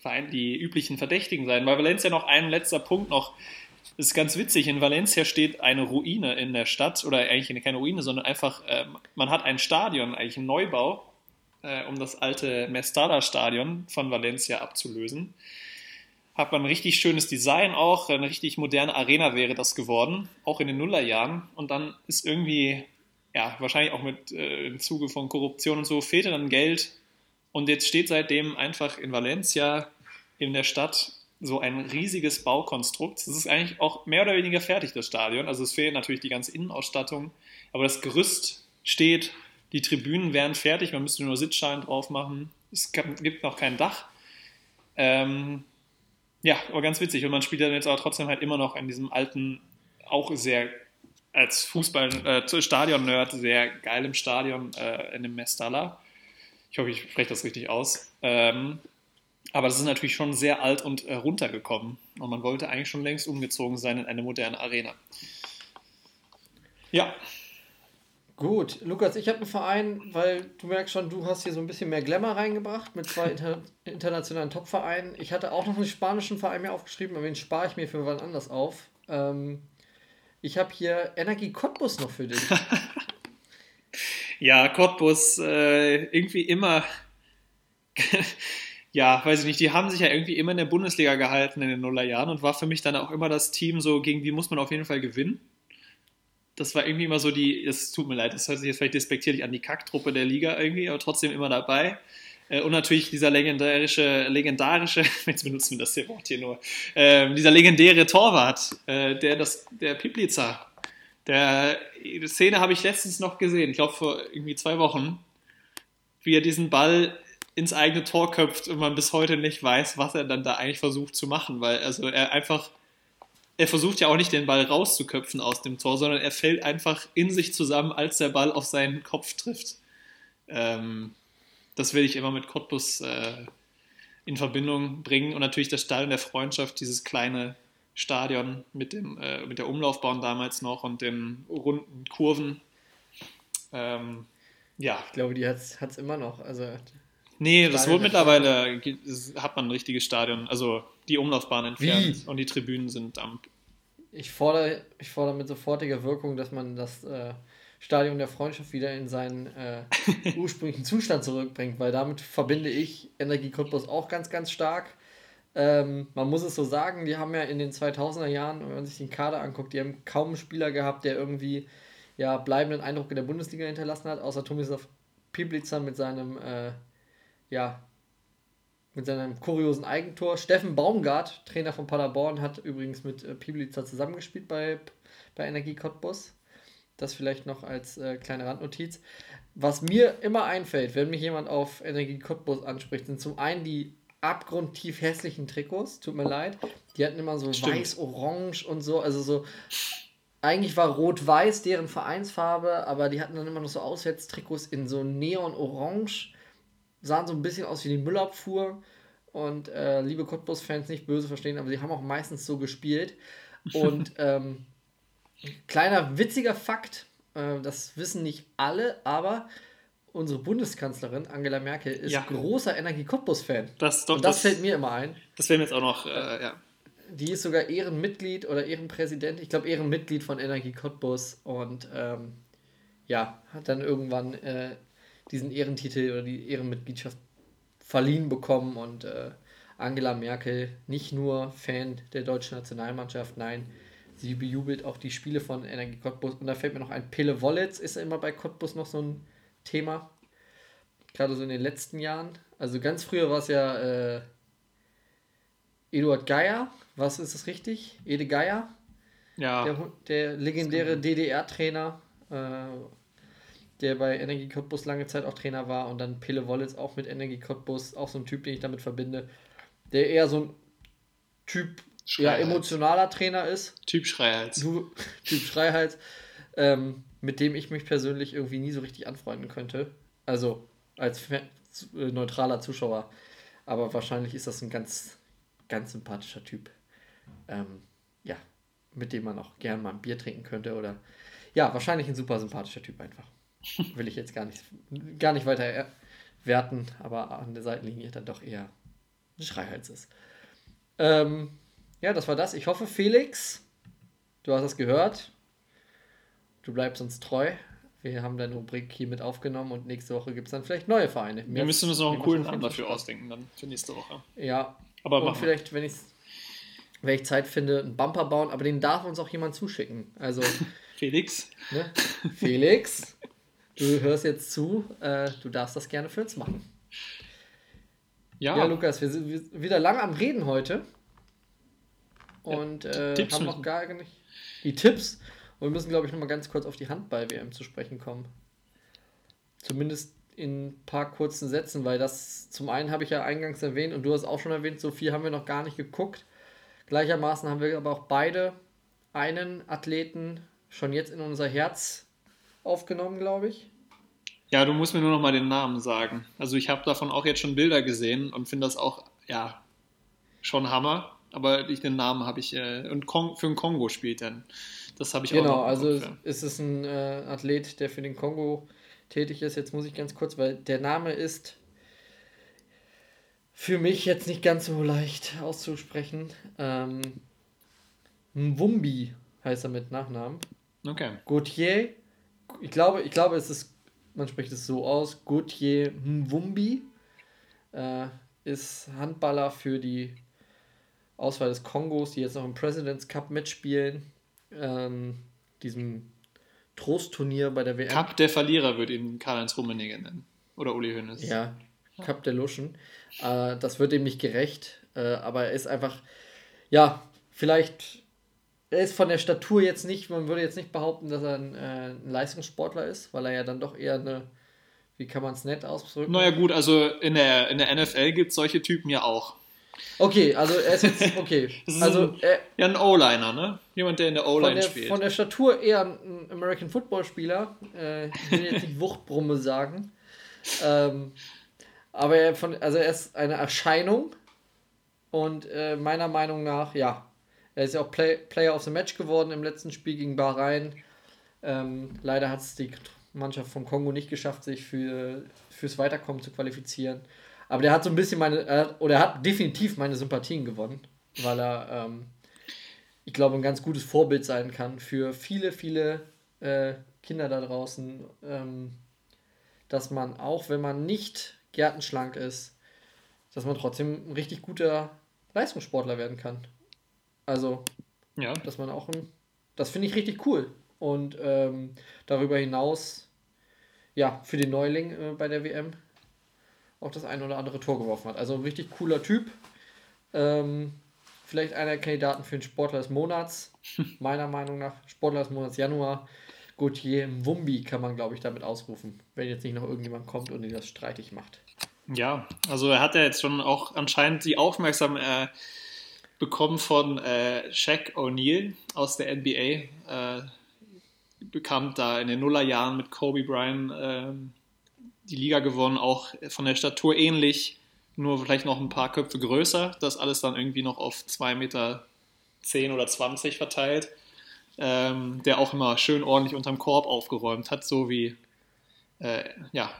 Verein, die üblichen Verdächtigen sein. Bei Valencia noch ein letzter Punkt noch. Das ist ganz witzig. In Valencia steht eine Ruine in der Stadt, oder eigentlich keine Ruine, sondern einfach, äh, man hat ein Stadion, eigentlich einen Neubau, äh, um das alte Mestalla-Stadion von Valencia abzulösen. Hat man ein richtig schönes Design auch, eine richtig moderne Arena wäre das geworden, auch in den Nullerjahren. Und dann ist irgendwie, ja, wahrscheinlich auch mit äh, im Zuge von Korruption und so, fehlte dann Geld und jetzt steht seitdem einfach in Valencia in der Stadt so ein riesiges Baukonstrukt. Es ist eigentlich auch mehr oder weniger fertig, das Stadion. Also es fehlt natürlich die ganze Innenausstattung, aber das Gerüst steht, die Tribünen wären fertig, man müsste nur Sitzschalen drauf machen. Es gibt noch kein Dach. Ähm, ja, aber ganz witzig. Und man spielt dann jetzt aber trotzdem halt immer noch in diesem alten, auch sehr als Fußball-Stadion-Nerd, äh, sehr geilem Stadion äh, in dem Mestalla. Ich hoffe, ich spreche das richtig aus. Ähm, aber das ist natürlich schon sehr alt und äh, runtergekommen. Und man wollte eigentlich schon längst umgezogen sein in eine moderne Arena. Ja. Gut, Lukas, ich habe einen Verein, weil du merkst schon, du hast hier so ein bisschen mehr Glamour reingebracht mit zwei inter internationalen Top-Vereinen. Ich hatte auch noch einen spanischen Verein mir aufgeschrieben, aber den spare ich mir für wann anders auf. Ähm, ich habe hier Energie Cottbus noch für dich. ja, Cottbus äh, irgendwie immer, ja, weiß ich nicht, die haben sich ja irgendwie immer in der Bundesliga gehalten in den Nullerjahren und war für mich dann auch immer das Team so, gegen die muss man auf jeden Fall gewinnen. Das war irgendwie immer so die, es tut mir leid, das hört sich jetzt vielleicht despektierlich an, die Kacktruppe der Liga irgendwie, aber trotzdem immer dabei. Äh, und natürlich dieser legendarische, legendarische, jetzt benutzen wir das hier Wort hier nur, äh, dieser legendäre Torwart, äh, der das, der Piplica, der, die Szene habe ich letztens noch gesehen, ich glaube vor irgendwie zwei Wochen, wie er diesen Ball ins eigene Tor köpft und man bis heute nicht weiß, was er dann da eigentlich versucht zu machen, weil also er einfach, er versucht ja auch nicht den Ball rauszuköpfen aus dem Tor, sondern er fällt einfach in sich zusammen, als der Ball auf seinen Kopf trifft. Ähm, das will ich immer mit Cottbus äh, in Verbindung bringen und natürlich das Stadion der Freundschaft, dieses kleine Stadion mit, dem, äh, mit der Umlaufbahn damals noch und den runden Kurven. Ähm, ja. Ich glaube, die hat es immer noch. Also Nee, das Stadion wurde mittlerweile, das hat man ein richtiges Stadion, also die Umlaufbahn entfernt Wie? und die Tribünen sind am. Ich fordere, ich fordere mit sofortiger Wirkung, dass man das äh, Stadion der Freundschaft wieder in seinen äh, ursprünglichen Zustand zurückbringt, weil damit verbinde ich Energie Cottbus auch ganz, ganz stark. Ähm, man muss es so sagen, die haben ja in den 2000er Jahren, wenn man sich den Kader anguckt, die haben kaum einen Spieler gehabt, der irgendwie ja, bleibenden Eindruck in der Bundesliga hinterlassen hat, außer Tomislav Piblitzer mit seinem äh, ja, mit seinem kuriosen Eigentor. Steffen Baumgart, Trainer von Paderborn, hat übrigens mit äh, Piblitzer zusammengespielt bei, bei Energie Cottbus. Das vielleicht noch als äh, kleine Randnotiz. Was mir immer einfällt, wenn mich jemand auf Energie Cottbus anspricht, sind zum einen die abgrundtief hässlichen Trikots. Tut mir leid. Die hatten immer so weiß-orange und so. Also so. Eigentlich war rot-weiß deren Vereinsfarbe, aber die hatten dann immer noch so Auswärtstrikots in so neon-orange sahen so ein bisschen aus wie die Müllabfuhr. Und äh, liebe Cottbus-Fans nicht böse verstehen, aber sie haben auch meistens so gespielt. Und ähm, kleiner witziger Fakt, äh, das wissen nicht alle, aber unsere Bundeskanzlerin Angela Merkel ist Ja. großer Energie Cottbus-Fan. Das, doch, Und das, das, fällt mir immer ein. das wäre mir jetzt auch noch, äh, ja. Die ist sogar Ehrenmitglied oder Ehrenpräsident, ich glaube Ehrenmitglied von Energie Cottbus und ähm, ja, hat dann irgendwann äh, diesen Ehrentitel oder die Ehrenmitgliedschaft verliehen bekommen und äh, Angela Merkel nicht nur Fan der deutschen Nationalmannschaft, nein, sie bejubelt auch die Spiele von Energie Cottbus und da fällt mir noch ein Pele Wollitz ist immer bei Cottbus noch so ein Thema, gerade so in den letzten Jahren. Also ganz früher war es ja äh, Eduard Geier, was ist das richtig? Ede Geier, Ja, der, der legendäre DDR-Trainer, äh, der bei Energie Cottbus lange Zeit auch Trainer war und dann Pele Wollitz auch mit Energie Cottbus, auch so ein Typ, den ich damit verbinde, der eher so ein Typ, ja, emotionaler Trainer ist. Typ Schreihals. Du, Typ Schreihals, ähm, mit dem ich mich persönlich irgendwie nie so richtig anfreunden könnte. Also als äh, neutraler Zuschauer. Aber wahrscheinlich ist das ein ganz, ganz sympathischer Typ. Ähm, ja, mit dem man auch gern mal ein Bier trinken könnte. Oder ja, wahrscheinlich ein super sympathischer Typ einfach. Will ich jetzt gar nicht, gar nicht weiter er- werten, aber an der Seitenlinie dann doch eher ein Schreihals ist. Ähm, ja, das war das. Ich hoffe, Felix, du hast es gehört. Du bleibst uns treu. Wir haben deine Rubrik hier mit aufgenommen und nächste Woche gibt es dann vielleicht neue Vereine. Wir müssen uns noch einen coolen Namen dafür ausdenken, dann für nächste Woche. Ja, Aber und vielleicht, wenn ich, wenn ich Zeit finde, einen Bumper bauen, aber den darf uns auch jemand zuschicken. Also, Felix, ne? Felix, du hörst jetzt zu, äh, du darfst das gerne für uns machen. ja, Ja, Lukas, wir sind wieder lang am Reden heute. Und äh, haben noch gar nicht die Tipps. Und wir müssen, glaube ich, noch mal ganz kurz auf die Handball-WM zu sprechen kommen. Zumindest in ein paar kurzen Sätzen, weil das zum einen habe ich ja eingangs erwähnt und du hast auch schon erwähnt, so viel haben wir noch gar nicht geguckt. Gleichermaßen haben wir aber auch beide einen Athleten schon jetzt in unser Herz aufgenommen, glaube ich. ja, du musst mir nur noch mal den Namen sagen. Also ich habe davon auch jetzt schon Bilder gesehen und finde das auch, ja, schon Hammer. Aber ich, den Namen habe ich, äh, und Kong, für den Kongo spielt dann. Das habe ich auch Genau, noch im also ist es ein äh, Athlet, der für den Kongo tätig ist. Jetzt muss ich ganz kurz, weil der Name ist für mich jetzt nicht ganz so leicht auszusprechen. Ähm, Mwumbi heißt er mit Nachnamen. Okay. Gauthier, ich glaube, ich glaube, es ist, man spricht es so aus, Gauthier Mwumbi äh, ist Handballer für die Auswahl des Kongos, die jetzt noch im President's Cup mitspielen, ähm, diesem Trostturnier bei der WM. Cup der Verlierer wird ihn Karl-Heinz Rummenigge nennen. Oder Uli Hoeneß. Ja, Cup der Luschen. Äh, das wird ihm nicht gerecht, äh, aber er ist einfach, ja, vielleicht, er ist von der Statur jetzt nicht, man würde jetzt nicht behaupten, dass er ein, äh, ein Leistungssportler ist, weil er ja dann doch eher eine, wie kann man es nett ausdrücken? Naja, gut, also in der, in der NFL gibt es solche Typen ja auch. Okay, also er ist jetzt, okay, ist also ein- er, Ja, ein O-Liner, ne? Jemand, der in der von, O-Line der, spielt. von der Statur eher ein American Football Spieler, äh, ich will jetzt nicht Wuchtbrumme sagen, ähm, aber er, von, also er ist eine Erscheinung und äh, meiner Meinung nach, ja, er ist ja auch Play, Player of the Match geworden im letzten Spiel gegen Bahrain. Ähm, leider hat es die Mannschaft vom Kongo nicht geschafft, sich für, fürs Weiterkommen zu qualifizieren. Aber der hat so ein bisschen meine, äh, oder er hat definitiv meine Sympathien gewonnen, weil er, ähm, ich glaube, ein ganz gutes Vorbild sein kann für viele, viele äh, Kinder da draußen, ähm, dass man auch, wenn man nicht gärtenschlank ist, dass man trotzdem ein richtig guter Leistungssportler werden kann. Also, Ja. dass man auch ein, das finde ich richtig cool. Und ähm, darüber hinaus, ja, für den Neuling äh, bei der WM auch das ein oder andere Tor geworfen hat. Also ein richtig cooler Typ. Ähm, vielleicht einer der Kandidaten für den Sportler des Monats. Meiner Meinung nach Sportler des Monats Januar. Gauthier Mwumbi kann man, glaube ich, damit ausrufen, wenn jetzt nicht noch irgendjemand kommt und ihn das streitig macht. Ja, also er hat ja jetzt schon auch anscheinend die Aufmerksamkeit äh, bekommen von äh, Shaq O'Neal aus der NBA. Äh, bekannt da in den Nullerjahren mit Kobe Bryant ähm, die Liga gewonnen, auch von der Statur ähnlich, nur vielleicht noch ein paar Köpfe größer. Das alles dann irgendwie noch auf 2 Meter 10 oder 20 verteilt. Ähm, der auch immer schön ordentlich unterm Korb aufgeräumt hat, so wie äh, ja,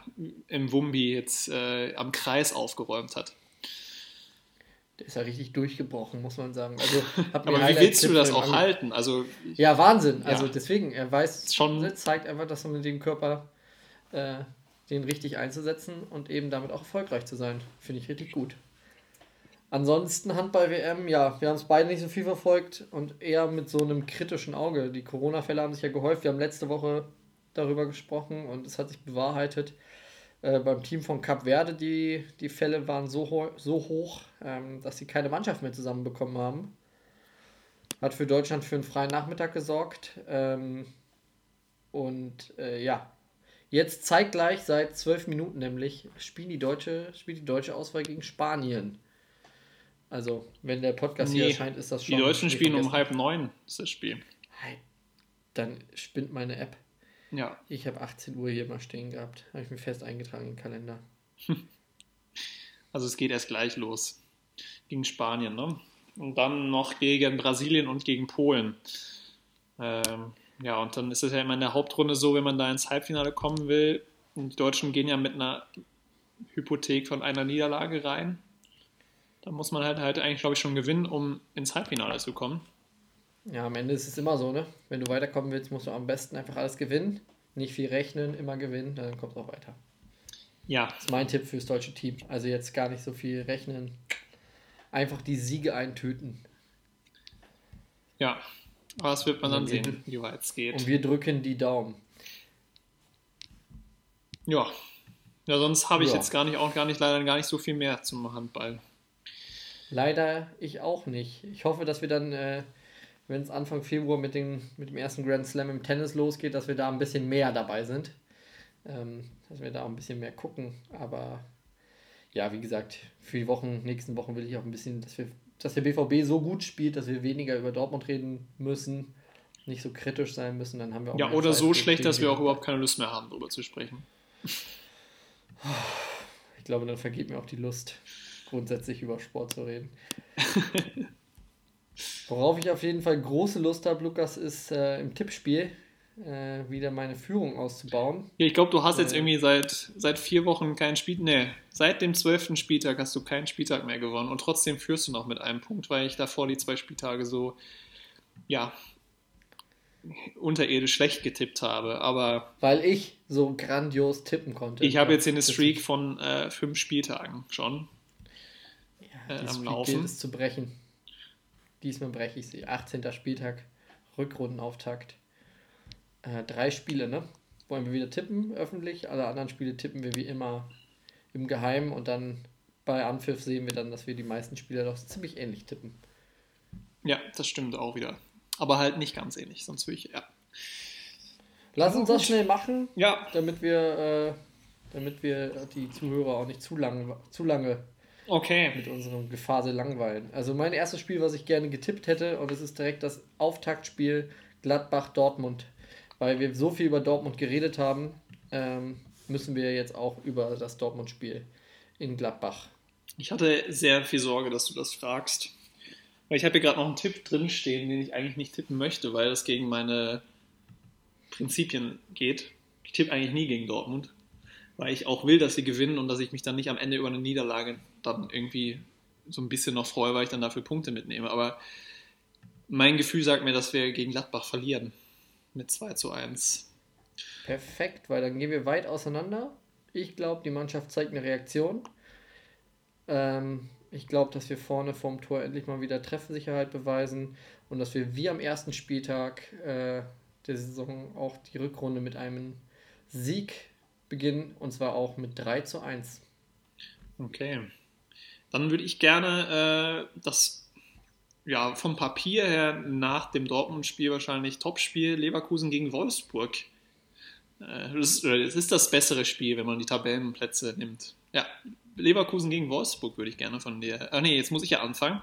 im Wumbi jetzt äh, am Kreis aufgeräumt hat. Der ist ja richtig durchgebrochen, muss man sagen. Also, Aber wie willst du das auch halten? Also, Ja, Wahnsinn. Ja. Also deswegen, er weiß, Schon- zeigt einfach, dass man mit dem Körper äh, den richtig einzusetzen und eben damit auch erfolgreich zu sein. Finde ich richtig gut. Ansonsten Handball-WM, ja, wir haben es beide nicht so viel verfolgt und eher mit so einem kritischen Auge. Die Corona-Fälle haben sich ja gehäuft. Wir haben letzte Woche darüber gesprochen und es hat sich bewahrheitet. Äh, beim Team von Cap Verde, die, die Fälle waren so, ho so hoch, ähm, dass sie keine Mannschaft mehr zusammenbekommen haben. Hat für Deutschland für einen freien Nachmittag gesorgt. Ähm, und äh, ja, jetzt zeitgleich, seit zwölf Minuten nämlich, spielen die deutsche, spielt die deutsche Auswahl gegen Spanien. Also, wenn der Podcast hier Nee, erscheint, ist das die schon. Deutschen nicht spielen um halb neun, ist das Spiel. Dann spinnt meine App. Ja, Ich habe 18 Uhr hier mal stehen gehabt. Habe ich mir fest eingetragen im Kalender. also es geht erst gleich los. Gegen Spanien, ne? Und dann noch gegen Brasilien und gegen Polen. Ähm, ja, und dann ist es ja immer in der Hauptrunde so, wenn man da ins Halbfinale kommen will. Und die Deutschen gehen ja mit einer Hypothek von einer Niederlage rein. Da muss man halt, halt eigentlich, glaube ich, schon gewinnen, um ins Halbfinale zu kommen. Ja, am Ende ist es immer so, ne? Wenn du weiterkommen willst, musst du am besten einfach alles gewinnen. Nicht viel rechnen, immer gewinnen, dann kommst du auch weiter. Ja, Das ist mein Tipp fürs deutsche Team. Also jetzt gar nicht so viel rechnen. Einfach die Siege eintüten. ja. Aber das wird man dann Und wir- sehen, wie weit es geht. Und wir drücken die Daumen. Ja. Ja, sonst habe ich Ja. jetzt gar nicht, auch gar nicht, leider gar nicht so viel mehr zum Handball. Leider ich auch nicht. Ich hoffe, dass wir dann, äh, wenn es Anfang Februar mit, den, mit dem ersten Grand Slam im Tennis losgeht, dass wir da ein bisschen mehr dabei sind. Ähm, dass wir da auch ein bisschen mehr gucken. Aber ja, wie gesagt, für die Wochen, nächsten Wochen will ich auch ein bisschen, dass wir, dass der BVB so gut spielt, dass wir weniger über Dortmund reden müssen, nicht so kritisch sein müssen. Dann haben wir auch Ja, mehr oder Zeit so schlecht, dass wir auch überhaupt keine Lust mehr haben, darüber zu sprechen. Ich glaube, dann vergeht mir auch die Lust, grundsätzlich über Sport zu reden. Worauf ich auf jeden Fall große Lust habe, Lukas, ist äh, im Tippspiel äh, wieder meine Führung auszubauen. Ja, ich glaube, du hast jetzt irgendwie seit, seit vier Wochen keinen Spiel. Nee, seit dem zwölften Spieltag hast du keinen Spieltag mehr gewonnen und trotzdem führst du noch mit einem Punkt, weil ich davor die zwei Spieltage so, ja, unterirdisch schlecht getippt habe. Aber Weil ich so grandios tippen konnte. ich habe jetzt hier eine Streak von äh, fünf Spieltagen schon. ja, äh, die am Streak Laufen. gilt es zu brechen. Diesmal breche ich sie. 18. Spieltag, Rückrundenauftakt. Äh, drei Spiele, ne? Wollen wir wieder tippen, öffentlich. Alle anderen Spiele tippen wir wie immer im Geheimen und dann bei Anpfiff sehen wir dann, dass wir die meisten Spiele doch ziemlich ähnlich tippen. Ja, das stimmt auch wieder. Aber halt nicht ganz ähnlich, sonst würde ich, ja. Lass uns das schnell machen, Ja, damit wir, äh, damit wir die Zuhörer auch nicht zu lange, zu lange okay. mit unserem Gefasel langweilen. Also mein erstes Spiel, was ich gerne getippt hätte, und es ist direkt das Auftaktspiel Gladbach-Dortmund. Weil wir so viel über Dortmund geredet haben, ähm, müssen wir jetzt auch über das Dortmund-Spiel in Gladbach. Ich hatte sehr viel Sorge, dass du das fragst. Weil ich habe hier gerade noch einen Tipp drinstehen, den ich eigentlich nicht tippen möchte, weil das gegen meine Prinzipien geht. Ich tippe eigentlich nie gegen Dortmund. weil ich auch will, dass sie gewinnen und dass ich mich dann nicht am Ende über eine Niederlage dann irgendwie so ein bisschen noch freue, weil ich dann dafür Punkte mitnehme. Aber mein Gefühl sagt mir, dass wir gegen Gladbach verlieren mit 2 zu 1. Perfekt, weil dann gehen wir weit auseinander. Ich glaube, die Mannschaft zeigt eine Reaktion. Ähm, ich glaube, dass wir vorne vorm Tor endlich mal wieder Treffsicherheit beweisen und dass wir wie am ersten Spieltag äh, der Saison auch die Rückrunde mit einem Sieg beginnen und zwar auch mit 3 zu 1. Okay. Dann würde ich gerne äh, das ja, vom Papier her nach dem Dortmund-Spiel wahrscheinlich Topspiel Leverkusen gegen Wolfsburg. Äh, das, das ist das bessere Spiel, wenn man die Tabellenplätze nimmt. Ja, Leverkusen gegen Wolfsburg würde ich gerne von dir. Ach nee, jetzt muss ich ja anfangen.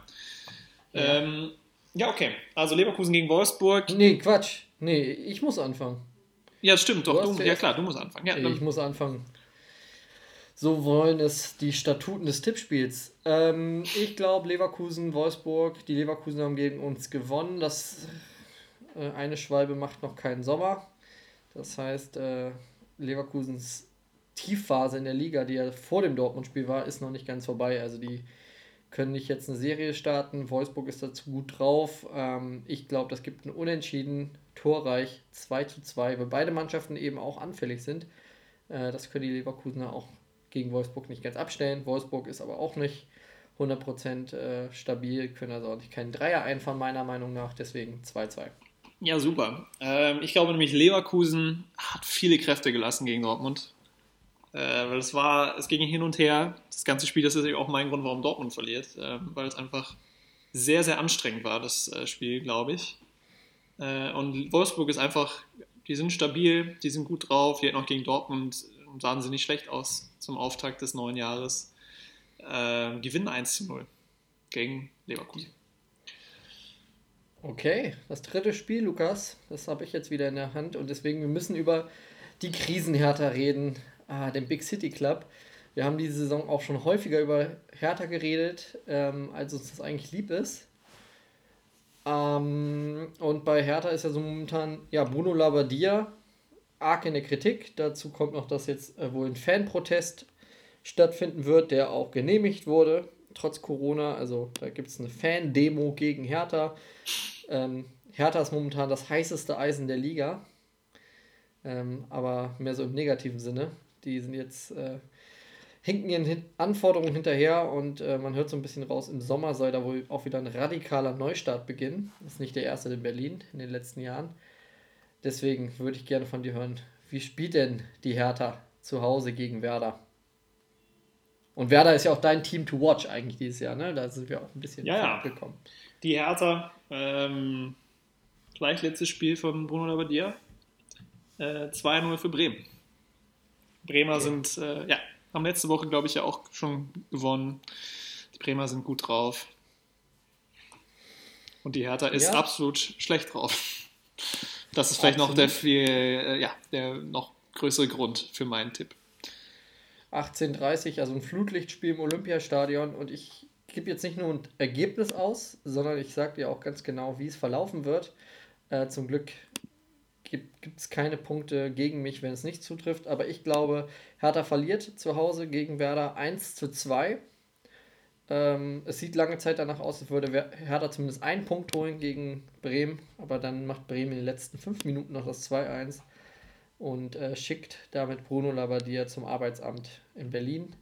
Ja. Ähm, ja, okay. Also Leverkusen gegen Wolfsburg. Nee, Quatsch. Nee, ich muss anfangen. Ja, stimmt, doch. Du, ja, klar, du musst anfangen. Ja, ich muss anfangen. So wollen es die Statuten des Tippspiels. Ähm, ich glaube, Leverkusen, Wolfsburg, die Leverkusen haben gegen uns gewonnen. Das äh, eine Schwalbe macht noch keinen Sommer. Das heißt, äh, Leverkusens Tiefphase in der Liga, die ja vor dem Dortmund-Spiel war, ist noch nicht ganz vorbei. Also die können nicht jetzt eine Serie starten. Wolfsburg ist dazu gut drauf. Ähm, ich glaube, das gibt ein Unentschieden, torreich 2 zu 2, weil beide Mannschaften eben auch anfällig sind. Äh, das können die Leverkusener auch gegen Wolfsburg nicht ganz abstellen. Wolfsburg ist aber auch nicht 100% äh, stabil, können also auch nicht keinen Dreier einfahren, meiner Meinung nach. Deswegen 2-2. Ja, super. Ähm, ich glaube nämlich, Leverkusen hat viele Kräfte gelassen gegen Dortmund. Äh, weil es war, es ging hin und her. Das ganze Spiel, das ist auch mein Grund, warum Dortmund verliert, äh, weil es einfach sehr, sehr anstrengend war, das äh, Spiel, glaube ich. Äh, und Wolfsburg ist einfach, die sind stabil, die sind gut drauf. Die hatten auch gegen Dortmund sahen sie nicht schlecht aus zum Auftakt des neuen Jahres. Äh, gewinnen 1 zu 0 gegen Leverkusen. Okay, das dritte Spiel, Lukas, das habe ich jetzt wieder in der Hand und deswegen, wir müssen über die Krisenhärter reden ah, dem Big City Club. Wir haben diese Saison auch schon häufiger über Hertha geredet, ähm, als uns das eigentlich lieb ist. Ähm, und bei Hertha ist ja so momentan ja, Bruno Labbadia arg in der Kritik. Dazu kommt noch, dass jetzt äh, wohl ein Fanprotest stattfinden wird, der auch genehmigt wurde, trotz Corona. Also da gibt es eine Fan-Demo gegen Hertha. Ähm, Hertha ist momentan das heißeste Eisen der Liga. Ähm, aber mehr so im negativen Sinne. Die sind jetzt, äh, hinken ihren Anforderungen hinterher und äh, man hört so ein bisschen raus, im Sommer soll da wohl auch wieder ein radikaler Neustart beginnen. Das ist nicht der erste in Berlin in den letzten Jahren. Deswegen würde ich gerne von dir hören, wie spielt denn die Hertha zu Hause gegen Werder? Und Werder ist ja auch dein Team to watch eigentlich dieses Jahr, ne? Da sind wir auch ein bisschen ja, gekommen. Die Hertha, ähm, gleich letztes Spiel von Bruno Labbadia, äh, 2-0 für Bremen. Bremer okay. sind, äh, ja, haben letzte Woche, glaube ich, ja auch schon gewonnen. Die Bremer sind gut drauf. Und die Hertha ist ja. absolut schlecht drauf. Das ist vielleicht noch der viel, äh, ja, der noch größere Grund für meinen Tipp. 18:30, also ein Flutlichtspiel im Olympiastadion und ich gebe jetzt nicht nur ein Ergebnis aus, sondern ich sage dir auch ganz genau, wie es verlaufen wird. Äh, zum Glück gibt es keine Punkte gegen mich, wenn es nicht zutrifft. Aber ich glaube, Hertha verliert zu Hause gegen Werder 1 zu 2. Ähm, es sieht lange Zeit danach aus, als würde Hertha zumindest einen Punkt holen gegen Bremen. Aber dann macht Bremen in den letzten fünf Minuten noch das 2-1 und äh, schickt damit Bruno Labbadia zum Arbeitsamt in Berlin.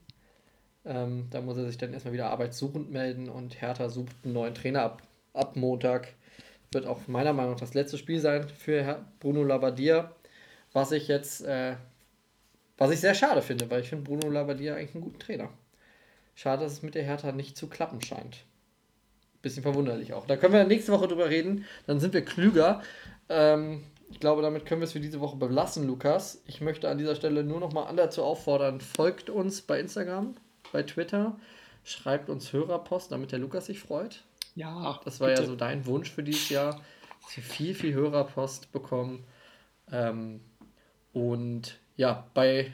Ähm, da muss er sich dann erstmal wieder arbeitssuchend melden und Hertha sucht einen neuen Trainer ab, ab Montag wird auch meiner Meinung nach das letzte Spiel sein für Bruno Labbadia, was ich jetzt, äh, was ich sehr schade finde, weil ich finde Bruno Labbadia eigentlich einen guten Trainer. Schade, dass es mit der Hertha nicht zu klappen scheint. Bisschen verwunderlich auch. Da können wir nächste Woche drüber reden, dann sind wir klüger. Ähm, ich glaube, damit können wir es für diese Woche belassen, Lukas. Ich möchte an dieser Stelle nur noch mal alle dazu auffordern, folgt uns bei Instagram, bei Twitter, schreibt uns Hörerpost, damit der Lukas sich freut. Ja. Das war bitte. ja so dein Wunsch für dieses Jahr, dass wir viel, viel Hörerpost bekommen. Ähm, und ja, bei,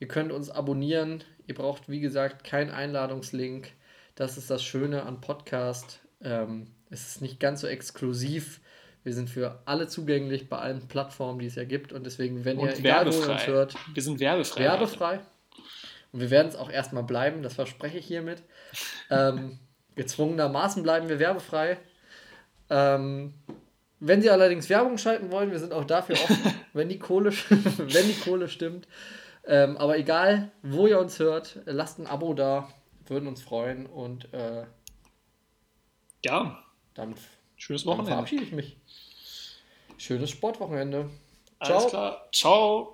ihr könnt uns abonnieren. Ihr braucht, wie gesagt, keinen Einladungslink. Das ist das Schöne an Podcast. Ähm, es ist nicht ganz so exklusiv. Wir sind für alle zugänglich bei allen Plattformen, die es ja gibt. Und deswegen, wenn und ihr, egal wo ihr uns hört. Wir sind werbefrei. Werbefrei. Und wir werden es auch erstmal bleiben, das verspreche ich hiermit. ähm, gezwungenermaßen bleiben wir werbefrei. Ähm, wenn Sie allerdings Werbung schalten wollen, wir sind auch dafür offen, wenn die Kohle, wenn die Kohle stimmt. Ähm, aber egal, wo ihr uns hört, lasst ein Abo da, würden uns freuen und äh, Ja, damit, schönes damit Wochenende. verabschiede ich mich. Schönes Sportwochenende. Alles klar. Ciao.